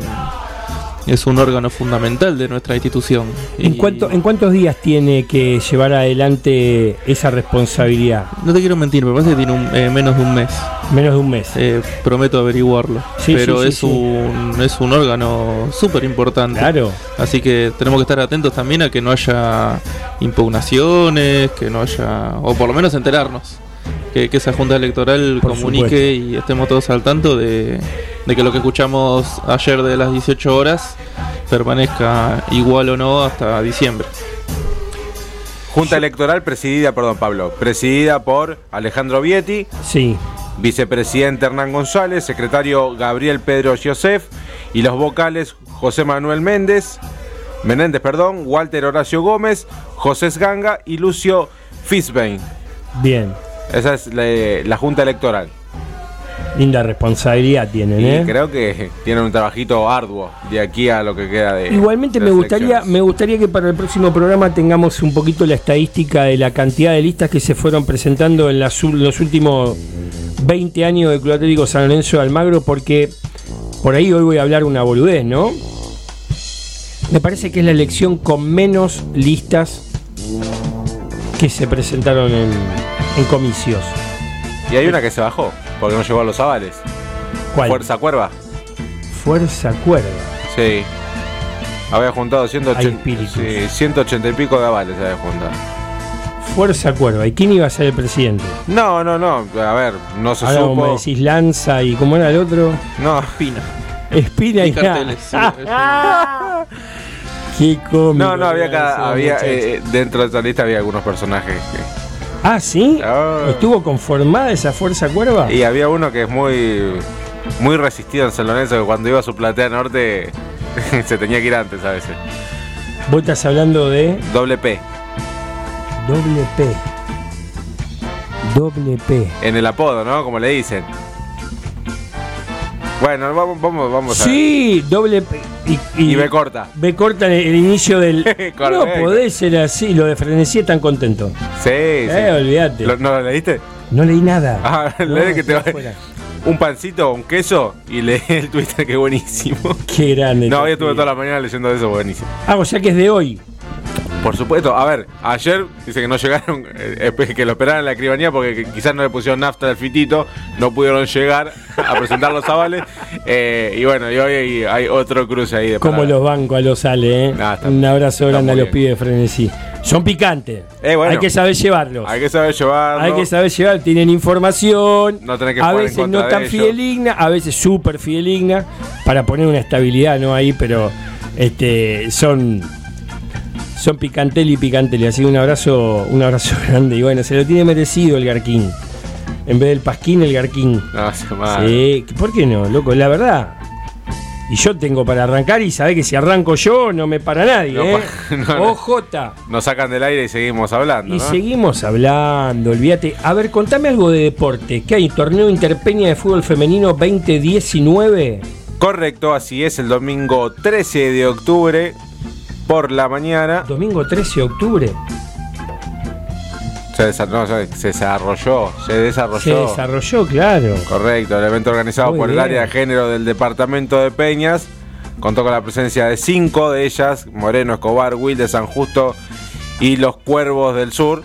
es un órgano fundamental de nuestra institución. ¿En, Y cuánto, ¿En cuántos días tiene que llevar adelante esa responsabilidad? No te quiero mentir, me parece que tiene un- eh, menos de un mes. Menos de un mes. Eh, prometo averiguarlo. Sí, pero sí, sí, es. Un, es un órgano súper importante. Claro. Así que tenemos que estar atentos también a que no haya impugnaciones, que no haya. o por lo menos enterarnos. Que, que esa Junta Electoral Por comunique supuesto. y estemos todos al tanto de, de que lo que escuchamos ayer de las 18 horas permanezca igual o no hasta diciembre. Junta Electoral presidida, perdón, Pablo, presidida por Alejandro Vietti, Sí. vicepresidente Hernán González, secretario Gabriel Pedro Josef y los vocales José Manuel Méndez, Menéndez, perdón, Walter Horacio Gómez, José Ganga y Lucio Fisbein. Bien. Esa es la, la Junta Electoral. Linda responsabilidad tienen, Y ¿eh? creo que tienen un trabajito arduo de aquí a lo que queda de. Igualmente de me gustaría, elecciones. me gustaría que para el próximo programa tengamos un poquito la estadística de la cantidad de listas que se fueron presentando en las los últimos 20 años del Club Atlético San Lorenzo de Almagro, porque por ahí hoy voy a hablar una boludez, ¿no? Me parece que es la elección con menos listas que se presentaron en, en comicios. Y hay una que se bajó, porque no llegó a los avales. ¿Cuál? Fuerza Cuerva. Fuerza Cuerda. Sí. Había juntado Hay 180, espíritus. sí, 180 y pico de avales había juntado. Fuerza Cuerva. ¿Y quién iba a ser el presidente? No, no, no. A ver, no se Ahora como supo. decís Lanza y cómo era el otro. No. Pina. Espina y, Y carteles, [laughs] Qué cómico. No, no, había, cada- había muchacho. eh, dentro de esa lista había algunos personajes que- Ah, ¿sí? Ah. ¿Estuvo conformada esa fuerza cuerva? Y había uno que es muy muy resistido en San Lorenzo, que cuando iba a su platea norte [laughs] se tenía que ir antes a veces. Vos estás hablando de Doble P. doble P. Doble P. En el apodo, ¿no? Como le dicen. Bueno, vamos, vamos, vamos a Sí, doble P. Y, Y B corta. B corta el, el inicio del. [laughs] no podés ser así. Lo de frenesí tan contento. Sí, sí. Eh, olvídate. ¿Lo- ¿No lo leíste? No leí nada. Ah, No, [laughs] lee que te va-. Un pancito, un queso y lee el Twitter que buenísimo. Qué grande. No, hoy estuve toda la mañana leyendo eso, buenísimo. Ah, o sea que es de hoy. Por supuesto, a ver, ayer dice que no llegaron, [laughs] eh, espe- que lo esperaran en la escribanía porque que quizás no le pusieron nafta al fitito, no pudieron llegar a presentar los avales. eh, y bueno, y hoy hay, otro cruce ahí de Como los bancos a los sale, ¿eh? Ah, está- Un abrazo grande a los pibes de frenesí. Son picantes. Eh, bueno. Hay que saber llevarlos. Hay que saber llevarlo. Hay que saber llevar, tienen información. No tenés que a en veces no tan fideligna, a veces súper fideligna, para poner una estabilidad no ahí, pero este son son picantelli y picantelli. Así que un abrazo, un abrazo [laughs] grande. Y bueno, se lo tiene merecido el Garquín. En vez del Pasquín, el Garquín. No, se mal. Sí, ¿por qué no, loco? La verdad. Y yo tengo para arrancar y sabés que si arranco yo no me para nadie, No, ¿eh? [laughs] no, no. OJ. Nos sacan del aire y seguimos hablando. Y ¿no? seguimos hablando, olvídate. A ver, contame algo de deporte. ¿Qué hay? ¿Torneo Interpeña de fútbol femenino 2019? Correcto, así es, el domingo 13 de octubre por la mañana. Domingo 13 de octubre. Se, desa- no, se- se desarrolló, se desarrolló. Se desarrolló, claro. Correcto, el evento organizado Muy por el área de género del departamento de Peñas contó con la presencia de cinco de ellas, Moreno, Escobar, Will de San Justo y los Cuervos del Sur,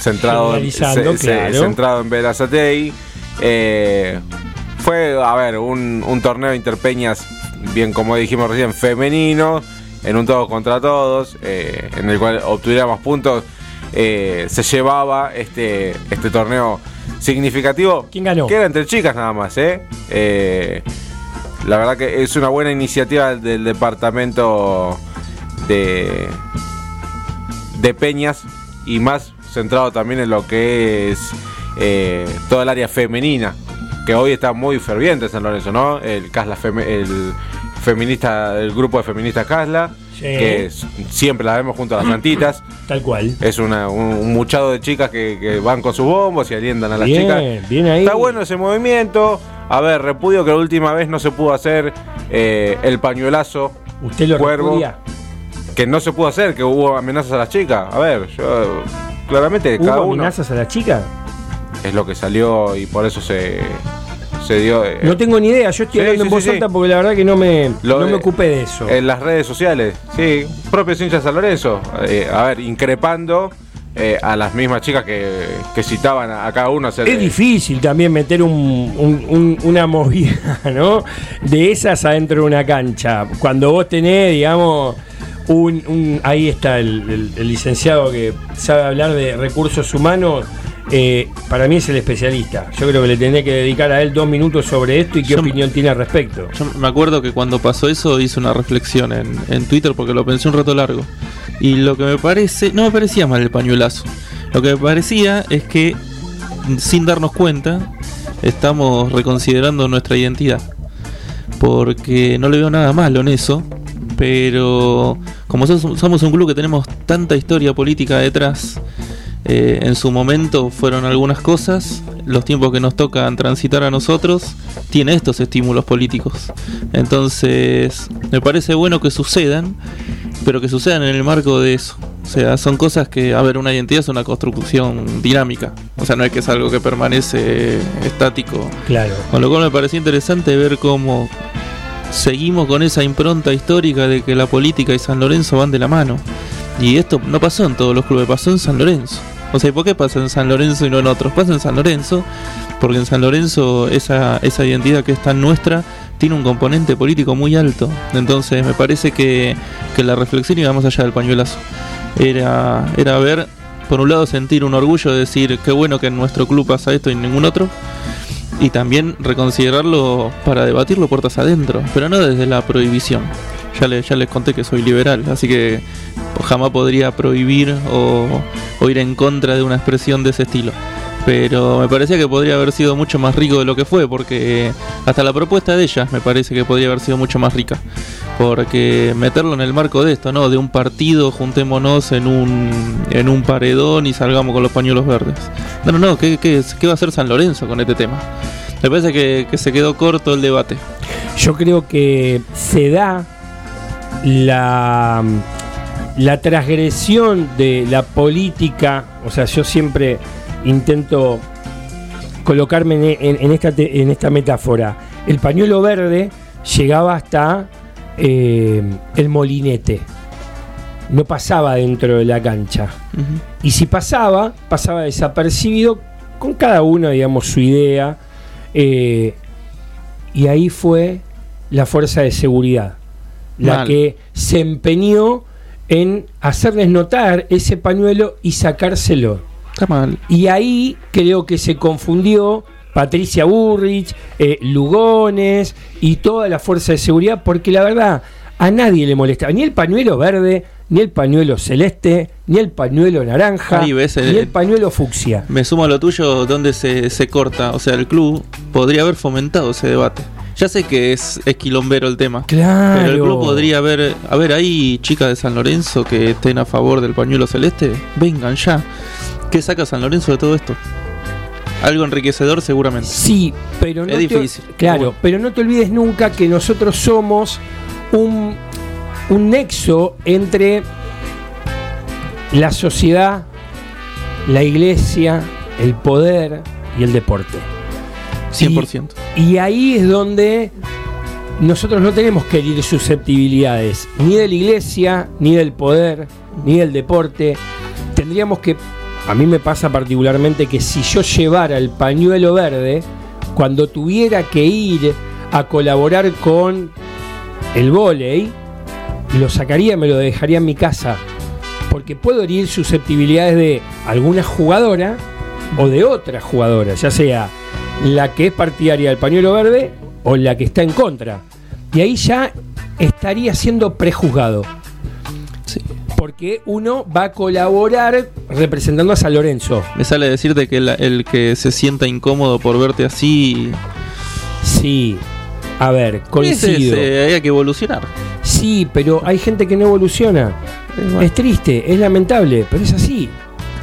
centrado, en, claro. centrado en Verazatei. Eh, fue, a ver, un, un torneo interpeñas, bien como dijimos recién, femenino, en un todos contra todos, eh, en el cual obtuviéramos puntos. eh, se llevaba este, este torneo significativo. ¿Quién ganó? Que era entre chicas nada más, ¿eh? Eh, la verdad que es una buena iniciativa del departamento de de peñas y más centrado también en lo que es toda el área femenina, que hoy está muy ferviente en San Lorenzo, ¿no? El el feminista, el grupo de feministas Casla, Sí. que es- siempre la vemos junto a las santitas. [clears throat] Tal cual. Es una- un, un muchado de chicas que, que van con sus bombos y alientan a las Bien, chicas. bien ahí. Está bueno ese movimiento. A ver, repudio que la última vez no se pudo hacer eh, el pañuelazo. ¿Usted lo cuervo, repudia? Que no se pudo hacer, que hubo amenazas a las chicas. A ver, yo claramente ¿Hubo cada uno amenazas a la chica? es lo que salió y por eso se, se dio. eh, No tengo ni idea, yo estoy hablando en voz alta porque la verdad que no me, Lo no me ocupé de eso. En las redes sociales, sí, propios hinchas de San Lorenzo. eh, a ver, increpando eh, a las mismas chicas que, que citaban a, a cada uno. hacer- Es difícil también meter un, un- un- una movida, [laughs] ¿no? De esas adentro de una cancha. Cuando vos tenés, digamos, un, un- ahí está el, el- el licenciado que sabe hablar de recursos humanos. Eh, para mí es el especialista. Yo creo que le tendré que dedicar a él dos minutos sobre esto y qué Yo- opinión tiene al respecto. Yo me acuerdo que cuando pasó eso hice una reflexión en, en Twitter porque lo pensé un rato largo. Y lo que me parece, no me parecía mal el pañuelazo. Lo que me parecía es que sin darnos cuenta estamos reconsiderando nuestra identidad. Porque no le veo nada malo en eso. Pero como somos un club que tenemos tanta historia política detrás, eh, en su momento fueron algunas cosas, los tiempos que nos tocan transitar a nosotros, tiene estos estímulos políticos. Entonces, me parece bueno que sucedan, pero que sucedan en el marco de eso. O sea, son cosas que, a ver, una identidad es una construcción dinámica. O sea, no es que es algo que permanece estático. Claro. Con lo cual me pareció interesante ver cómo seguimos con esa impronta histórica de que la política y San Lorenzo van de la mano. Y esto no pasó en todos los clubes, pasó en San Lorenzo. O sea, ¿y ¿por qué pasa en San Lorenzo y no en otros? Pasa en San Lorenzo porque en San Lorenzo esa, esa identidad que es tan nuestra tiene un componente político muy alto. Entonces me parece que, que la reflexión iba más allá del pañuelazo. Era, era ver, por un lado, sentir un orgullo de decir qué bueno que en nuestro club pasa esto y en ningún otro. Y también reconsiderarlo para debatirlo puertas adentro, pero no desde la prohibición. Ya, le- ya les conté que soy liberal, así que jamás podría prohibir o, o ir en contra de una expresión de ese estilo. Pero me parecía que podría haber sido mucho más rico de lo que fue, porque hasta la propuesta de ella me parece que podría haber sido mucho más rica. Porque meterlo en el marco de esto, ¿no? De un partido, juntémonos en un, en un paredón y salgamos con los pañuelos verdes. No, no, no, ¿qué, qué, qué va a hacer San Lorenzo con este tema? Me parece que, que se quedó corto el debate. Yo creo que se da la, la transgresión de la política, o sea, yo siempre intento colocarme en, en- en esta, en esta metáfora. El pañuelo verde llegaba hasta eh, el molinete, no pasaba dentro de la cancha. Y si pasaba, pasaba desapercibido con cada uno, digamos, su idea. eh, y ahí fue la fuerza de seguridad, la Mal. que se empeñó en hacerles notar ese pañuelo y sacárselo. Está mal. Y ahí creo que se confundió Patricia Burrich, eh, Lugones y toda la fuerza de seguridad, porque la verdad a nadie le molestaba, ni el pañuelo verde, ni el pañuelo celeste, ni el pañuelo naranja, Ahí ves, ni el pañuelo fucsia. Me sumo a lo tuyo donde se, se corta. O sea, el club podría haber fomentado ese debate. Ya sé que es, es quilombero el tema. Claro. Pero el club podría haber. A ver, hay chicas de San Lorenzo que estén a favor del pañuelo celeste. Vengan ya. ¿Qué saca San Lorenzo de todo esto? Algo enriquecedor seguramente. Sí, pero no Es te- difícil. claro, Bueno. pero no te olvides nunca que nosotros somos un, un nexo entre la sociedad, la iglesia, el poder y el deporte. 100%. Y ahí es donde nosotros no tenemos que herir susceptibilidades, ni de la iglesia, ni del poder, ni del deporte. Tendríamos que, a mí me pasa particularmente que si yo llevara el pañuelo verde, cuando tuviera que ir a colaborar con el vóley, lo sacaría, me lo dejaría en mi casa. Porque puedo herir susceptibilidades de alguna jugadora o de otra jugadora, ya sea la que es partidaria del pañuelo verde o la que está en contra. Y ahí ya estaría siendo prejuzgado. Sí. ¿Por porque uno va a colaborar representando a San Lorenzo. Me sale decirte que la- el que se sienta incómodo por verte así. Sí, a ver, coincido. ese, eh, hay que evolucionar. Sí, pero hay gente que no evoluciona. Es triste, es lamentable, pero es así.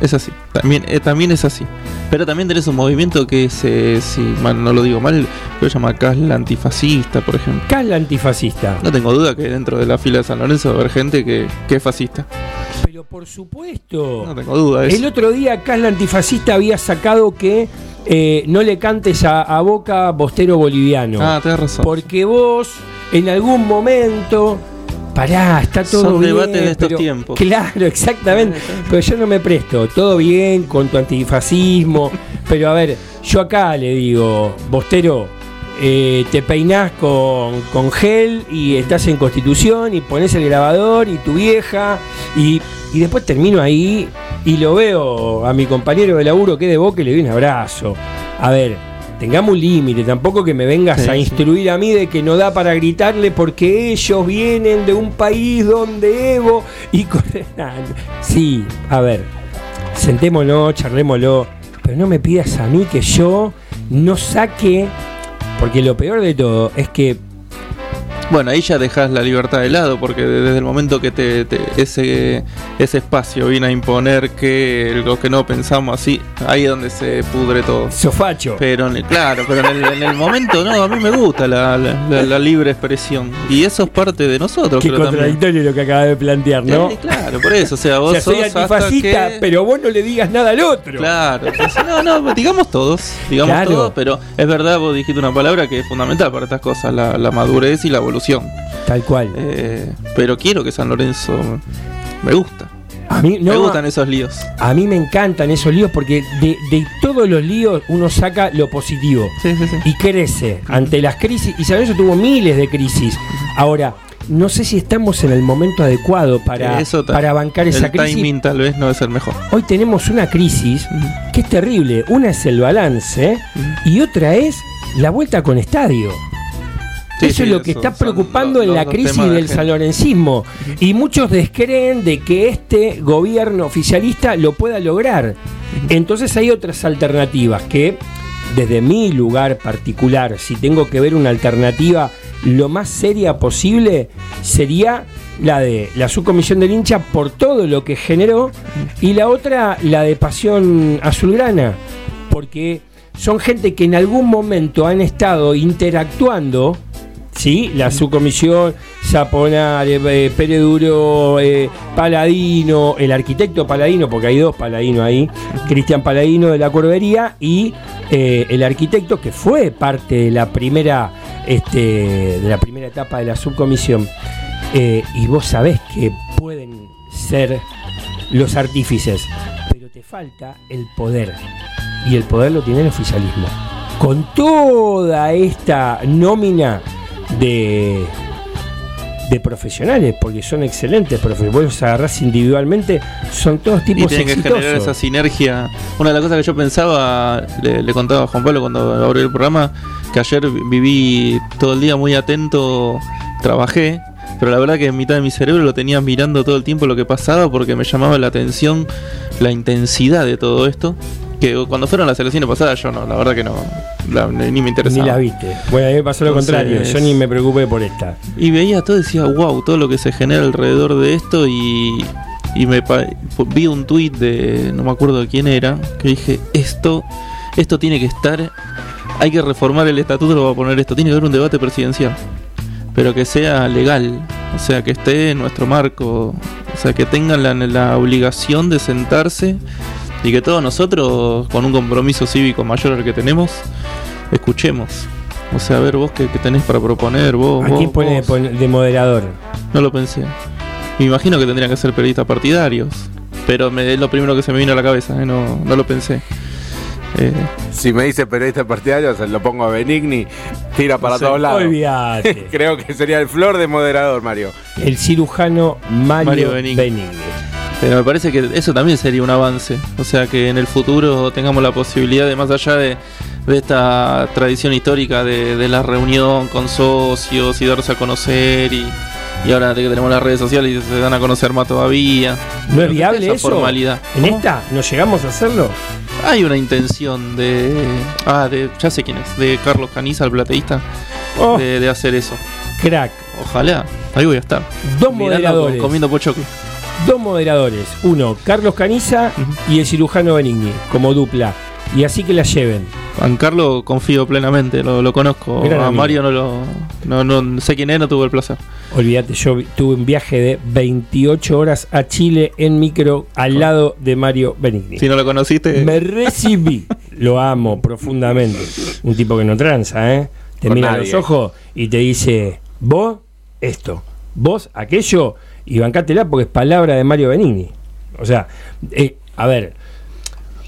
Es así. También, eh, también es así. Pero también tenés un movimiento que es, eh, si mal no lo digo mal, se llama Casla antifascista, por ejemplo. Casla antifascista. No tengo duda que dentro de la fila de San Lorenzo va a haber gente que, que es fascista. Pero por supuesto. No tengo duda de eso. El otro día Casla antifascista había sacado que eh, no le cantes a, a Boca Bostero Boliviano. Ah, tenés razón. Porque vos en algún momento... Pará, está todo Son bien. debates de estos pero- tiempos. Claro, exactamente. Pero yo no me presto. Todo bien con tu antifascismo. pero a ver, yo acá le digo, Bostero, eh, te peinás con, con gel y estás en Constitución y pones el grabador y tu vieja y, y después termino ahí y lo veo a mi compañero de laburo que es de boca y le doy un abrazo. A ver, tengamos un límite, tampoco que me vengas Sí, a sí. instruir a mí de que no da para gritarle porque ellos vienen de un país donde Evo y... [laughs] con- Sí, a ver, sentémonos, charlémoslo, pero no me pidas a mí que yo no saque, porque lo peor de todo es que Bueno, ahí ya dejas la libertad de lado, porque desde el momento que te, te- ese, ese espacio viene a imponer que lo que no pensamos así, ahí es donde se pudre todo. Sofacho. Pero en el- claro, pero en el, en el momento no, a mí me gusta la, la- la- la libre expresión. Y eso es parte de nosotros, Qué creo también. contradictorio lo que acaba de plantear, ¿no? Sí, claro, por eso, o sea, O vos sea, soy sos hasta antifascista, que- pero vos no le digas nada al otro. Claro, entonces, no, no, digamos todos, digamos Claro. todos, pero es verdad, vos dijiste una palabra que es fundamental para estas cosas, la, la madurez y la evolución. Tal cual. Eh, pero quiero que San Lorenzo me gusta. A mí, no, me gustan esos líos. A mí me encantan esos líos porque de, de todos los líos uno saca lo positivo y crece ante las crisis. Y San Lorenzo tuvo miles de crisis. Ahora, no sé si estamos en el momento adecuado para, Eso ta- para bancar esa el crisis. timing tal vez no es el mejor. Hoy tenemos una crisis que es terrible. Una es el balance y otra es la vuelta con estadio. Sí, eso sí, es lo que eso está preocupando los- en la crisis del sanlorencismo. Y muchos descreen de que este gobierno oficialista lo pueda lograr. Entonces hay otras alternativas que, desde mi lugar particular, si tengo que ver una alternativa lo más seria posible, sería la de la subcomisión del hincha por todo lo que generó y la otra la de pasión azulgrana porque son gente que en algún momento han estado interactuando ¿sí? La subcomisión, Zaponar, eh, Pérez Duro, eh, Paladino, el arquitecto Paladino, porque hay dos Paladinos ahí, Cristian Paladino de la Corbería y eh, el arquitecto que fue parte de la primera, este, de la primera etapa de la subcomisión. Eh, y vos sabés que pueden ser los artífices, pero te falta el poder. Y el poder lo tiene el oficialismo. Con toda esta nómina de, de profesionales, porque son excelentes profesionales. Vos los agarrás individualmente, son todos Y tipos tienen que generar esa sinergia. Una de las cosas que yo pensaba, le, le contaba a Juan Pablo cuando abrió el programa, que ayer viví todo el día muy atento, trabajé, pero la verdad que en mitad de mi cerebro lo tenía mirando todo el tiempo lo que pasaba porque me llamaba la atención la intensidad de todo esto. Que cuando fueron las elecciones pasadas yo no, la verdad que no, la- ni me interesaba. Ni la viste. Bueno, a mí me pasó lo Entonces- contrario. Yo ni me preocupé por esta. Y veía todo y decía, wow, todo lo que se genera alrededor de esto y, y me vi un tuit de, no me acuerdo de quién era, que dije, esto, esto tiene que estar, hay que reformar el estatuto, lo va a poner esto, tiene que haber un debate presidencial, pero que sea legal, o sea, que esté en nuestro marco, o sea, que tengan la, la obligación de sentarse y que todos nosotros, con un compromiso cívico mayor al que tenemos, escuchemos. O sea, a ver vos qué, qué tenés para proponer, vos... ¿A quién pone vos. de moderador? No lo pensé. Me imagino que tendrían que ser periodistas partidarios. Pero me, es lo primero que se me vino a la cabeza, ¿eh? no, no lo pensé. Eh, Si me dice periodista partidario, se lo pongo a Benigni, tira para No todos lados. [laughs] Creo que sería el flor de moderador, Mario. El cirujano Mario, Mario Benigni. Benigni. Pero me parece que eso también sería un avance. O sea, que en el futuro tengamos la posibilidad de, más allá de, de esta tradición histórica de, de la reunión con socios y darse a conocer y, Y ahora que tenemos las redes sociales y se dan a conocer más todavía. ¿No es viable esa eso? formalidad. ¿En ¿Cómo? esta no llegamos a hacerlo? Hay una intención de. Ah, de. Ya sé quién es. De Carlos Caniza, el plateísta. Oh. De, de hacer eso. Crack. Ojalá. Ahí voy a estar. Dos moderadores. Comiendo pochoclo. Dos moderadores. Uno, Carlos Caniza y el cirujano Benigni, como dupla. Y así que la lleven. Juan Carlos confío plenamente, lo, lo conozco. Gran a amigo. Mario no lo. No, no sé quién es, no tuve el placer. Olvídate, yo tuve un viaje de 28 horas a Chile en micro al lado de Mario Benigni. Si no lo conociste. Me recibí. Lo amo profundamente. Un tipo que no tranza, ¿eh? Te mira nadie. los ojos y te dice, vos esto, vos aquello, y bancátela porque es palabra de Mario Benigni. O sea, eh, a ver,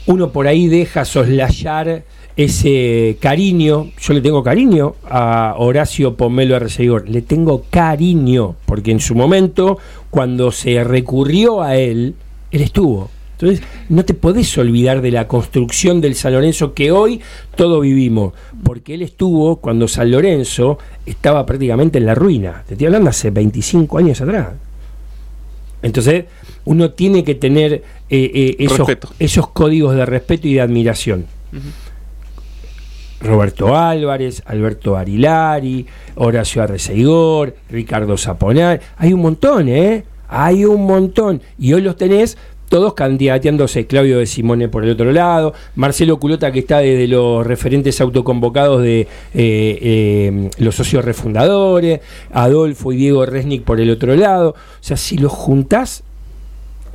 uno por ahí deja soslayar ese cariño. Yo le tengo cariño a Horacio Pomelo Arcegor. Le tengo cariño, porque en su momento, cuando se recurrió a él, él estuvo. Entonces, no te podés olvidar de la construcción del San Lorenzo que hoy todo vivimos, porque él estuvo cuando San Lorenzo estaba prácticamente en la ruina. Te estoy hablando hace 25 años atrás. Entonces, uno tiene que tener eh, eh, esos, esos códigos de respeto y de admiración. Roberto Álvarez, Alberto Arilari, Horacio Arreceigor, Ricardo Zaponar. Hay un montón, ¿eh? Hay un montón. Y hoy los tenés todos candidateándose. Claudio de Simone por el otro lado, Marcelo Culota que está desde los referentes autoconvocados de eh, eh, los socios refundadores, Adolfo y Diego Resnick por el otro lado. O sea, si los juntás,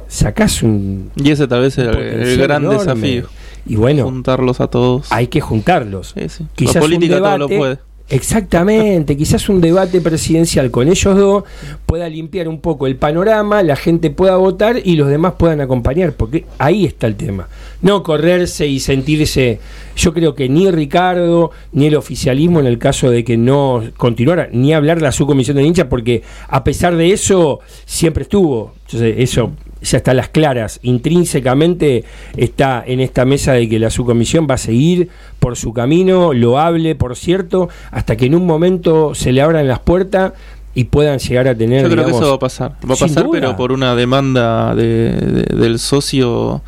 sacás un... Y ese tal vez es el, gran enorme. desafío. Y bueno, Juntarlos a todos. hay que juntarlos. Sí, sí. Quizás la un política todo lo puede. Exactamente, quizás un debate presidencial con ellos dos pueda limpiar un poco el panorama, la gente pueda votar y los demás puedan acompañar, porque ahí está el tema. No correrse y sentirse, yo creo que ni Ricardo ni el oficialismo en el caso de que no continuara, ni hablar la subcomisión de hincha, porque a pesar de eso siempre estuvo. Entonces, eso ya está a las claras, intrínsecamente está en esta mesa de que la subcomisión va a seguir por su camino, loable, por cierto, hasta que en un momento se le abran las puertas y puedan llegar a tener. Yo creo que eso va a pasar. Va a pasar, duda. pero por una demanda de, de- del socio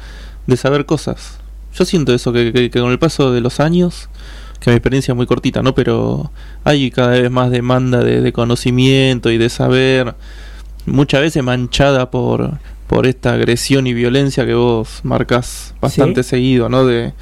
de saber cosas. Yo siento eso, que, que- que con el paso de los años, que mi experiencia es muy cortita, ¿no? Pero hay cada vez más demanda de, de conocimiento y de saber, muchas veces manchada por, por esta agresión y violencia que vos marcas bastante Sí. seguido, ¿no? De,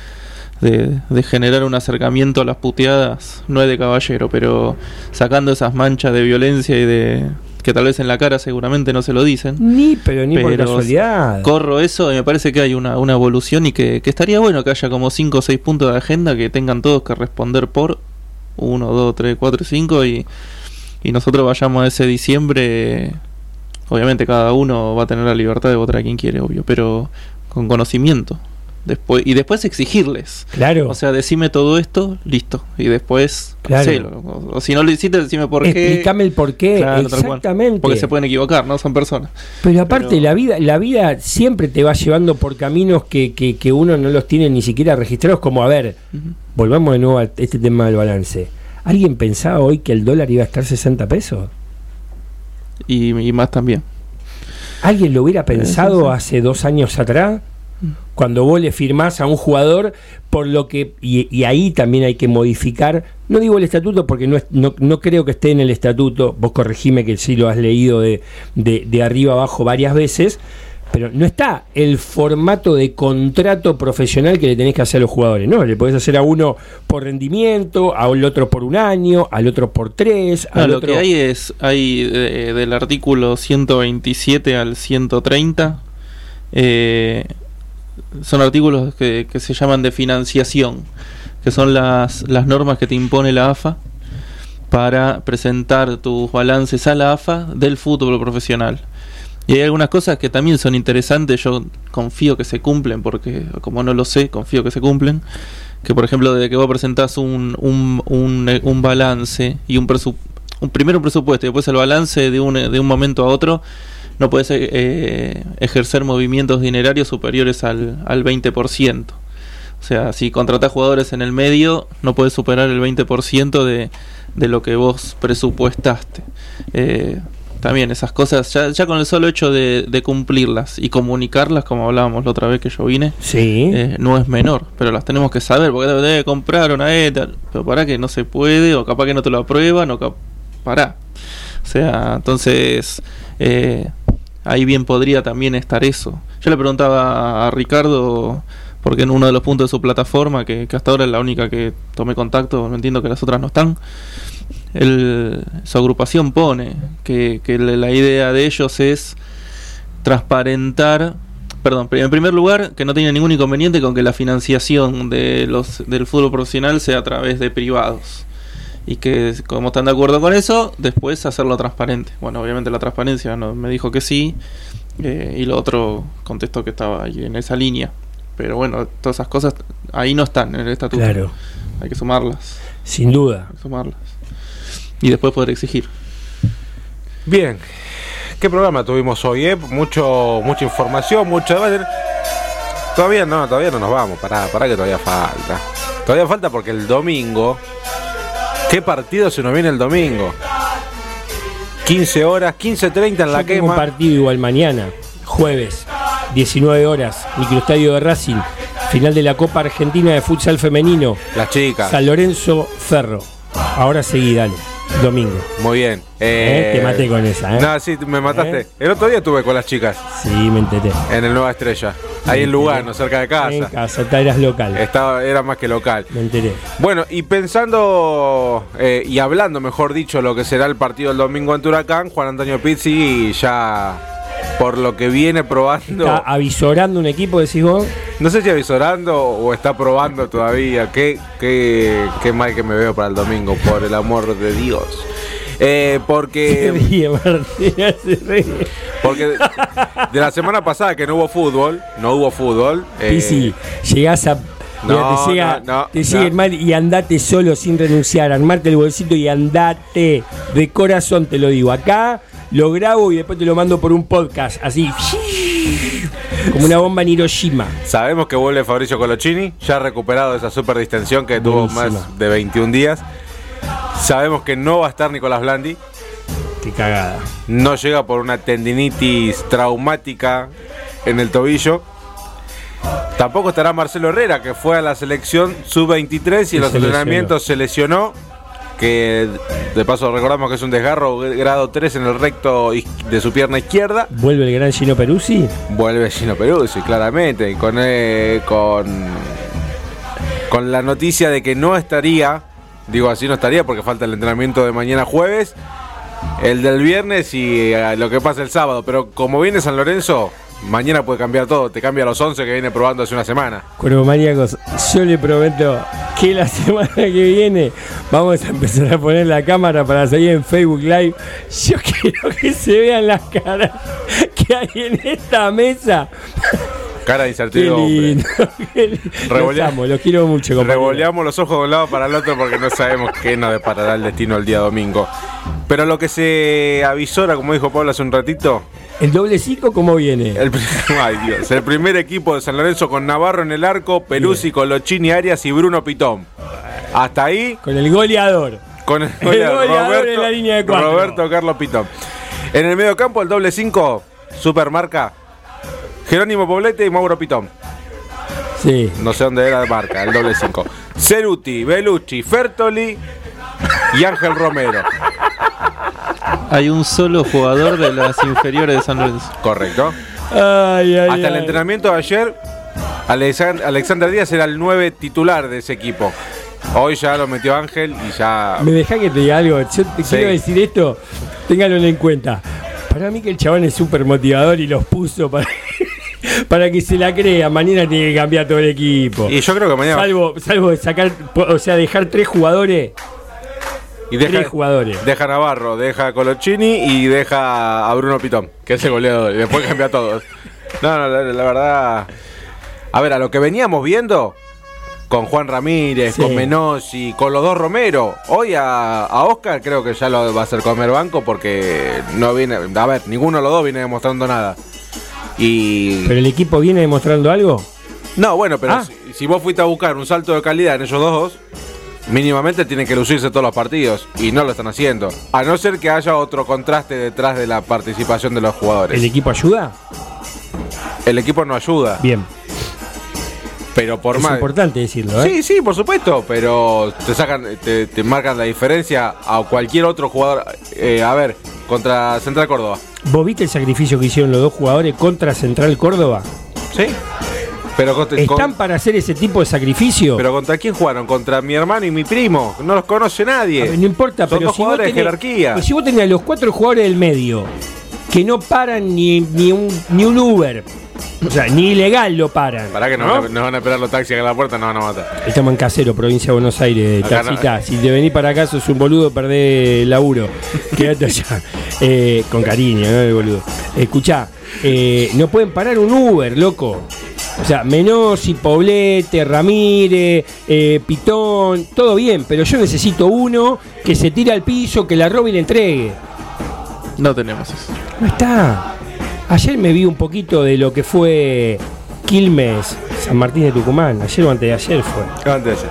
de, de generar un acercamiento a las puteadas, no es de caballero, pero sacando esas manchas de violencia y de que tal vez en la cara seguramente no se lo dicen. Ni, pero ni por casualidad. Corro eso y me parece que hay una, una evolución y que, que estaría bueno que haya como 5 o 6 puntos de agenda que tengan todos que responder por 1, 2, 3, 4, 5 y, y nosotros vayamos a ese diciembre. Obviamente cada uno va a tener la libertad de votar a quien quiere, obvio, pero con conocimiento. Después, y después exigirles. Claro. O sea, decime todo esto, listo. Y después, Claro. hacelo. O, o si no lo hiciste, decime por qué. Explícame el por qué. Claro. Exactamente. Porque se pueden equivocar, ¿no? Son personas. Pero aparte, Pero- la vida la vida siempre te va llevando por caminos que, que, que uno no los tiene ni siquiera registrados, como, a ver, volvamos de nuevo a este tema del balance. ¿Alguien pensaba hoy que el dólar iba a estar 60 pesos? Y, y más también. ¿Alguien lo hubiera pensado hace dos años atrás? Cuando vos le firmás a un jugador por lo que, y, y ahí también hay que modificar, no digo el estatuto porque no, es- no, no creo que esté en el estatuto, vos corregime que sí lo has leído de, de, de arriba abajo varias veces, pero no está el formato de contrato profesional que le tenés que hacer a los jugadores, no, le podés hacer a uno por rendimiento, al otro por un año, al otro por tres, No, lo otro... que hay es, hay eh, del artículo 127 al 130, eh, son artículos que, que se llaman de financiación, que son las, las normas que te impone la AFA para presentar tus balances a la AFA del fútbol profesional. Y hay algunas cosas que también son interesantes, yo confío que se cumplen, porque como no lo sé, confío que se cumplen. Que por ejemplo, desde que vos presentás un, un, un, un balance y un presupuesto, un, primero un presupuesto y después el balance de un, de un momento a otro, no puedes eh, ejercer movimientos dinerarios superiores al, al 20%. O sea, si contratás jugadores en el medio, no puedes superar el 20% de, de lo que vos presupuestaste. Eh, también esas cosas, ya, ya con el solo hecho de, de cumplirlas y comunicarlas, como hablábamos la otra vez que yo vine, Sí. eh, no es menor, pero las tenemos que saber, porque debe de comprar una ETA, pero para que no se puede, o capaz que no te lo aprueban, o para. O sea, entonces, eh, ahí bien podría también estar eso. Yo le preguntaba a Ricardo, porque en uno de los puntos de su plataforma, que, que hasta ahora es la única que tomé contacto, no entiendo que las otras no están, él- su agrupación pone que, que la idea de ellos es transparentar, perdón, en primer lugar, que no tiene ningún inconveniente con que la financiación de los del fútbol profesional sea a través de privados. Y que como están de acuerdo con eso, después hacerlo transparente. Bueno, obviamente la transparencia no, me dijo que sí, eh, y lo otro contestó que estaba ahí en esa línea. Pero bueno, todas esas cosas ahí no están en el estatuto. Claro. Hay que sumarlas, Sin duda. hay que sumarlas. Y después poder exigir. Bien. ¿Qué programa tuvimos hoy, eh? Mucho, mucha información, mucho debate. Todavía no, todavía no nos vamos. Pará, pará que todavía falta. Todavía falta porque el domingo. ¿Qué partido se nos viene el domingo? 15 horas, 15.30 en la Yo tengo un quema. partido igual mañana, jueves, 19 horas, microestadio de Racing, final de la Copa Argentina de Futsal Femenino, Las chicas. San Lorenzo Ferro. Ahora seguí, dale, domingo. Muy bien. Eh, te maté con esa, ¿eh? No, sí, me mataste. ¿Eh? El otro día estuve con las chicas Sí, me enteré. en el Nueva Estrella. Ahí en Lugano, cerca de En casa. casa, ta- eras local. Estaba, era más que local. Me enteré. Bueno, y pensando eh, y hablando, mejor dicho, lo que será el partido el domingo en Turacán, Juan Antonio Pizzi ya por lo que viene probando, Está avisorando un equipo, decís vos. no sé si avisorando o está probando todavía, qué, qué, qué mal que me veo para el domingo, por el amor de Dios. Eh, porque, [laughs] [laughs] porque de la semana pasada que no hubo fútbol, no hubo fútbol. eh, Pisi, llegás a. No, te llega, no, no, te no. el mal y andate solo sin renunciar, armarte el bolsito y andate. De corazón te lo digo. Acá lo grabo y después te lo mando por un podcast, así. Como una bomba en Hiroshima. Sabemos que vuelve Fabricio Colochini, ya recuperado de esa super distensión que tuvo Buenísima. más de 21 días. Sabemos que no va a estar Nicolás Blandi, Qué cagada. no llega por una tendinitis traumática en el tobillo. Tampoco estará Marcelo Herrera, que fue a la selección sub-23 y en los entrenamientos se lesionó. Que de paso recordamos que es un desgarro grado 3 en el recto de su pierna izquierda. ¿Vuelve el gran Gino Peruzzi? Vuelve Gino Peruzzi, claramente, con, eh, con, con la noticia de que no estaría, digo así no estaría porque falta el entrenamiento de mañana jueves, el del viernes y eh, lo que pasa el sábado, pero como viene San Lorenzo, mañana puede cambiar todo, te cambia los 11 que viene probando hace una semana. Cuervo Maníacos, yo le prometo que la [laughs] semana que viene vamos a empezar a poner la cámara para salir en Facebook Live. Yo [laughs] quiero que se vean las caras que hay en esta mesa. Cara de incertidumbre. Los amo, los quiero mucho. compañero. Revoleamos los ojos de un lado para el otro porque no sabemos qué nos deparará el destino el día domingo. Pero lo que se avisora, como dijo Pablo hace un ratito, ¿El doble cinco cómo viene? El, [laughs] ay, Dios. El primer equipo de San Lorenzo con Navarro en el arco, Peruzzi, Colochini, Arias y Bruno Pitón. Hasta ahí, Con el goleador. con el, El goleador en la línea de cuatro. Roberto Carlos Pitón. En el medio campo, el doble 5, supermarca, Jerónimo Poblete y Mauro Pitón. Sí. No sé dónde era de marca, el doble 5. Ceruti, Belucci, Fertoli y Ángel Romero. Hay un solo jugador de las [laughs] inferiores de San Lorenzo. Correcto. Ay, ay, Hasta el ay. entrenamiento de ayer, Alexan- Alexander Díaz era el 9 titular de ese equipo. Hoy ya lo metió Ángel y ya. ¿Me dejá que te diga algo? Yo te Sí. quiero decir esto, ténganlo en cuenta. Para mí que el chabón es súper motivador y los puso para, [laughs] para que se la crea. Mañana tiene que cambiar todo el equipo. Y yo creo que mañana. Salvo, salvo de sacar, o sea, dejar tres jugadores. Y deja, tres jugadores. deja a Navarro, deja a y deja a Bruno Pitón, que es el goleador. Y después cambia a todos. No, no, la, la verdad. A ver, a lo que veníamos viendo. Con Juan Ramírez, Sí. con Menossi, con los dos Romero. Hoy a, a Oscar creo que ya lo va a hacer comer banco porque no viene. A ver, ninguno de los dos viene demostrando nada. Y. ¿Pero el equipo viene demostrando algo? No, bueno, pero Ah. si, si vos fuiste a buscar un salto de calidad en ellos dos, mínimamente tienen que lucirse todos los partidos y no lo están haciendo. A no ser que haya otro contraste detrás de la participación de los jugadores. ¿El equipo ayuda? El equipo no ayuda. Bien. Pero por es más. importante decirlo, ¿eh? Sí, sí, por supuesto, pero te sacan, te, te marcan la diferencia a cualquier otro jugador. Eh, a ver, contra Central Córdoba. ¿Vos viste el sacrificio que hicieron los dos jugadores contra Central Córdoba? Sí. Pero ¿Están con- para hacer ese tipo de sacrificio? pero contra quién jugaron? Contra mi hermano y mi primo. No los conoce nadie. A ver, no importa, Son pero si vos, jugadores de tenés, jerarquía. pero si vos tenés a los cuatro jugadores del medio que no paran ni, ni, un, ni un Uber, o sea, ni ilegal lo paran. Para que ¿no? van a- nos van a esperar los taxis acá en la puerta, nos van a matar. Estamos en Casero, provincia de Buenos Aires, Acá no. Si te venís para acá, sos un boludo, perdés el laburo. [laughs] Quédate allá. Eh, con cariño, ¿no? El boludo. Escuchá, eh, no pueden parar un Uber, loco. O sea, Menossi, Poblete, Ramírez, eh, Pitón, todo bien, pero yo necesito uno que se tire al piso, que la robe y le entregue. No tenemos eso. No está. Ayer me vi un poquito de lo que fue Quilmes, San Martín de Tucumán. Ayer o antes de ayer fue. Antes de ayer.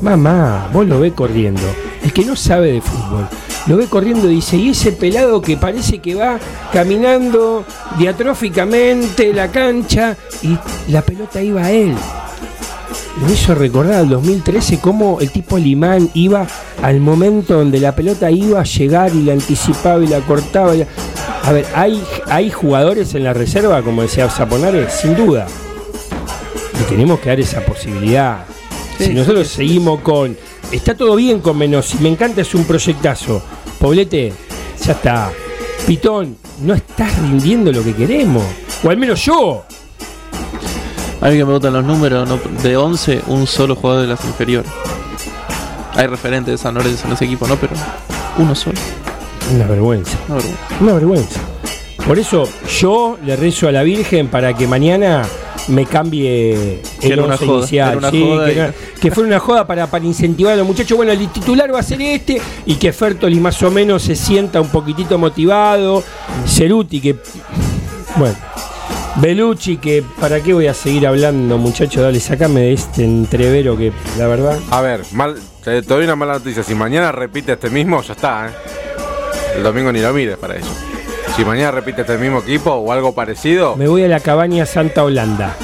Mamá, vos lo ves corriendo. El que no sabe de fútbol, lo ve corriendo y dice, y ese pelado que parece que va caminando diatróficamente la cancha y la pelota iba a él. Me hizo recordar al 2013 cómo el tipo Limán iba al momento donde la pelota iba a llegar y la anticipaba y la cortaba. A ver, ¿hay, hay jugadores en la reserva, como decía Zaponares, sin duda. Y tenemos que dar esa posibilidad. Si nosotros seguimos con. Está todo bien con menos. me encanta, es un proyectazo. Poblete, ya está. Pitón, no estás rindiendo lo que queremos. O al menos yo. A mí que me gustan los números, no- de 11, un solo jugador de las inferiores. Hay referentes de San Lorenzo en ese equipo, ¿no? Pero uno solo. Una vergüenza. Una vergüenza. Una vergüenza. Por eso yo le rezo a la Virgen para que mañana me cambie Que el once joda, inicial. era una sí, joda que, y- era- que fuera una joda para, para incentivar a los muchachos. Bueno, el titular va a ser este y que Fertoli más o menos se sienta un poquitito motivado. Ceruti que... Bueno. Belucci que... ¿Para qué voy a seguir hablando muchachos? Dale, sacame de este entrevero que la verdad... A ver, mal, te doy una mala noticia. Si mañana repite este mismo, ya está, ¿eh? El domingo ni lo mires para eso. Si mañana repite este mismo equipo o algo parecido, Me voy a la cabaña Santa Holanda.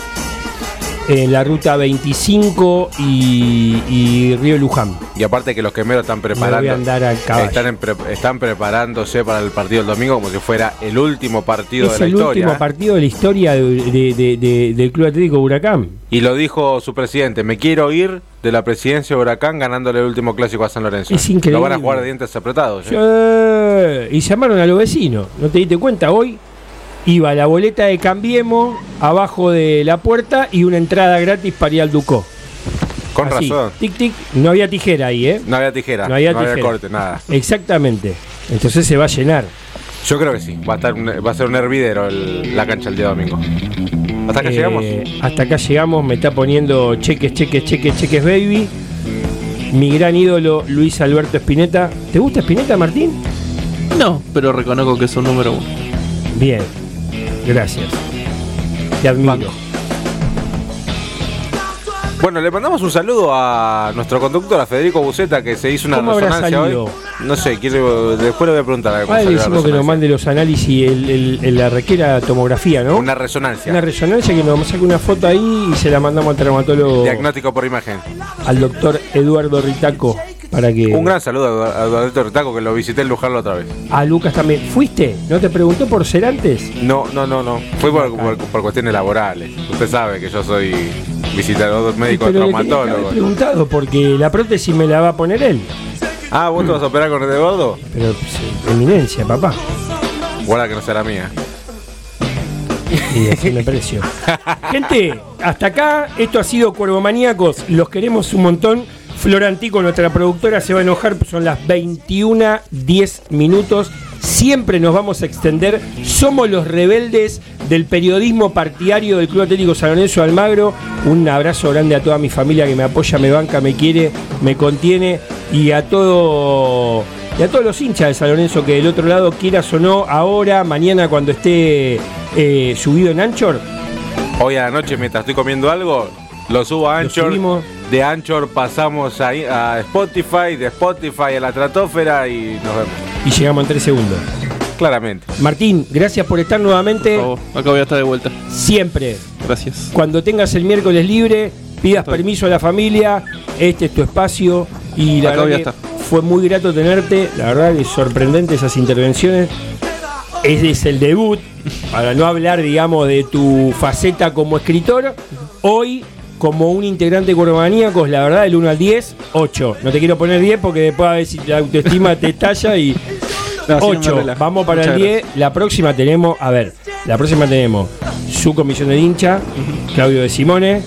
En la ruta 25 y, y Río Luján. y aparte que los quemeros están preparando, andar están, en pre- están preparándose para el partido del domingo como si fuera el último partido es de la el historia. último ¿eh? partido de la historia de- de- de- de- del Club Atlético Huracán. Y lo dijo su presidente, me quiero ir de la presidencia de Huracán ganándole el último clásico a San Lorenzo. Es increíble. Lo van a jugar de dientes apretados. ¿eh? Sí, Y llamaron a los vecinos. ¿No te diste cuenta? Hoy iba la boleta de Cambiemos abajo de la puerta y una entrada gratis para ir al Ducó. Con Así, razón. Tic, tic. No había tijera ahí, ¿eh? No había tijera, No había tijera. corte, nada. Exactamente. Entonces se va a llenar. Yo creo que sí, va a, estar un- va a ser un hervidero el- la cancha el día domingo. ¿Hasta acá Eh, llegamos? Hasta acá llegamos, me está poniendo cheques, cheques, cheques, cheques, baby. Mi gran ídolo, Luis Alberto Espineta. ¿Te gusta Espineta, Martín? No, pero reconozco que es un número uno. Bien, gracias. Te admiro. Bueno, le mandamos un saludo a nuestro conductor, a Federico Buceta, que se hizo una ¿Cómo habrá resonancia salido? hoy. No sé, quiero, después le voy a preguntar. a Ah, le decimos que nos mande los análisis, el, el- el- la requiera tomografía, ¿no? Una resonancia. Una resonancia que nos saque una foto ahí y se la mandamos al traumatólogo, Diagnóstico por imagen. al doctor Eduardo Ritaco, para que... Un gran saludo a Eduardo Retaco, que lo visité en Luján la otra vez. A Lucas también. ¿Fuiste? ¿No te preguntó por ser antes? No, no, no, no. Fue por, por- por cuestiones laborales. Usted sabe que yo soy visitador médico Pero le tenía que traumatólogo. preguntado porque la prótesis me la va a poner él. Ah, ¿vos te vas a operar con Eduardo? Pero pues, eminencia, papá. Guarda que no será mía. Y así me pareció. Gente, hasta acá, esto ha sido Cuervo Maníacos. Los queremos un montón. Florantico, nuestra productora, se va a enojar. Son las 21.10 minutos. Siempre nos vamos a extender. Somos los rebeldes del periodismo partidario del Club Atlético San Lorenzo Almagro. Un abrazo grande a toda mi familia que me apoya, me banca, me quiere, me contiene. Y a todo. Y a todos los hinchas de San Lorenzo que del otro lado, quieras o no, ahora, mañana cuando esté eh, subido en Anchor, Hoy a la noche, mientras estoy comiendo algo, lo subo a Anchor subimos. De Anchor pasamos a, a Spotify, de Spotify a la Tratófera y nos vemos. Y llegamos en tres segundos. Claramente. Martín, gracias por estar nuevamente. Por favor, acá voy a estar de vuelta. Siempre. Gracias. Cuando tengas el miércoles libre, pidas Estoy. permiso a la familia. Este es tu espacio. Y la Acá voy a fue muy grato tenerte. La verdad que es sorprendente esas intervenciones. Ese es el debut. Para no hablar, digamos, de tu faceta como escritor. Hoy, como un integrante de Cuervomaníacos, la verdad, del 1 al 10, 8. No te quiero poner 10 porque después a ver si la autoestima te estalla y. [laughs] No, así no me 8. relajo. Vamos para Muchas el 10. La próxima tenemos, a ver, la próxima tenemos su comisión de hincha, Claudio de Simone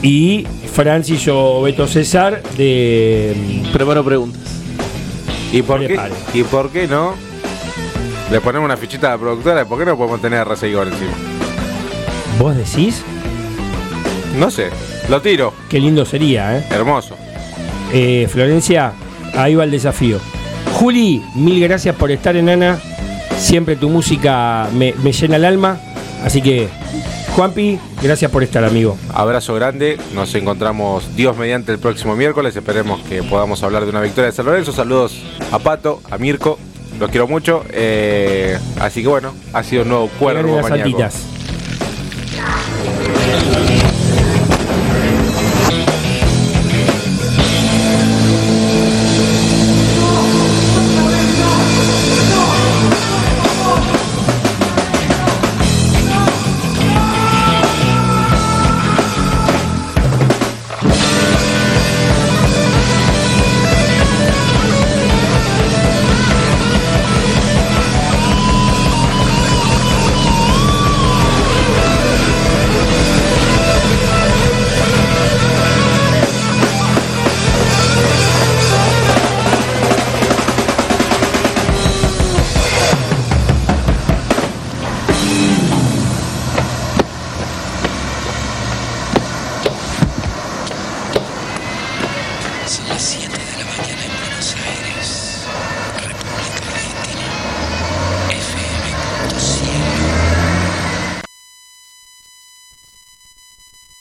y Francis o Beto César de. Preparo preguntas. ¿Y por, qué. ¿Y por qué no? Le ponemos una fichita a la productora. ¿Por qué no podemos tener a Reseguidor encima? ¿Vos decís? No sé. Lo tiro. Qué lindo sería, ¿eh? Hermoso. Eh, Florencia, ahí va el desafío. Juli, mil gracias por estar en Ana. Siempre tu música me, me llena el alma. Así que, Juanpi, gracias por estar, amigo. Abrazo grande. Nos encontramos Dios mediante el próximo miércoles. Esperemos que podamos hablar de una victoria de San Lorenzo. Saludos a Pato, a Mirko. Los quiero mucho. Eh, así que bueno, ha sido un nuevo cuervo las.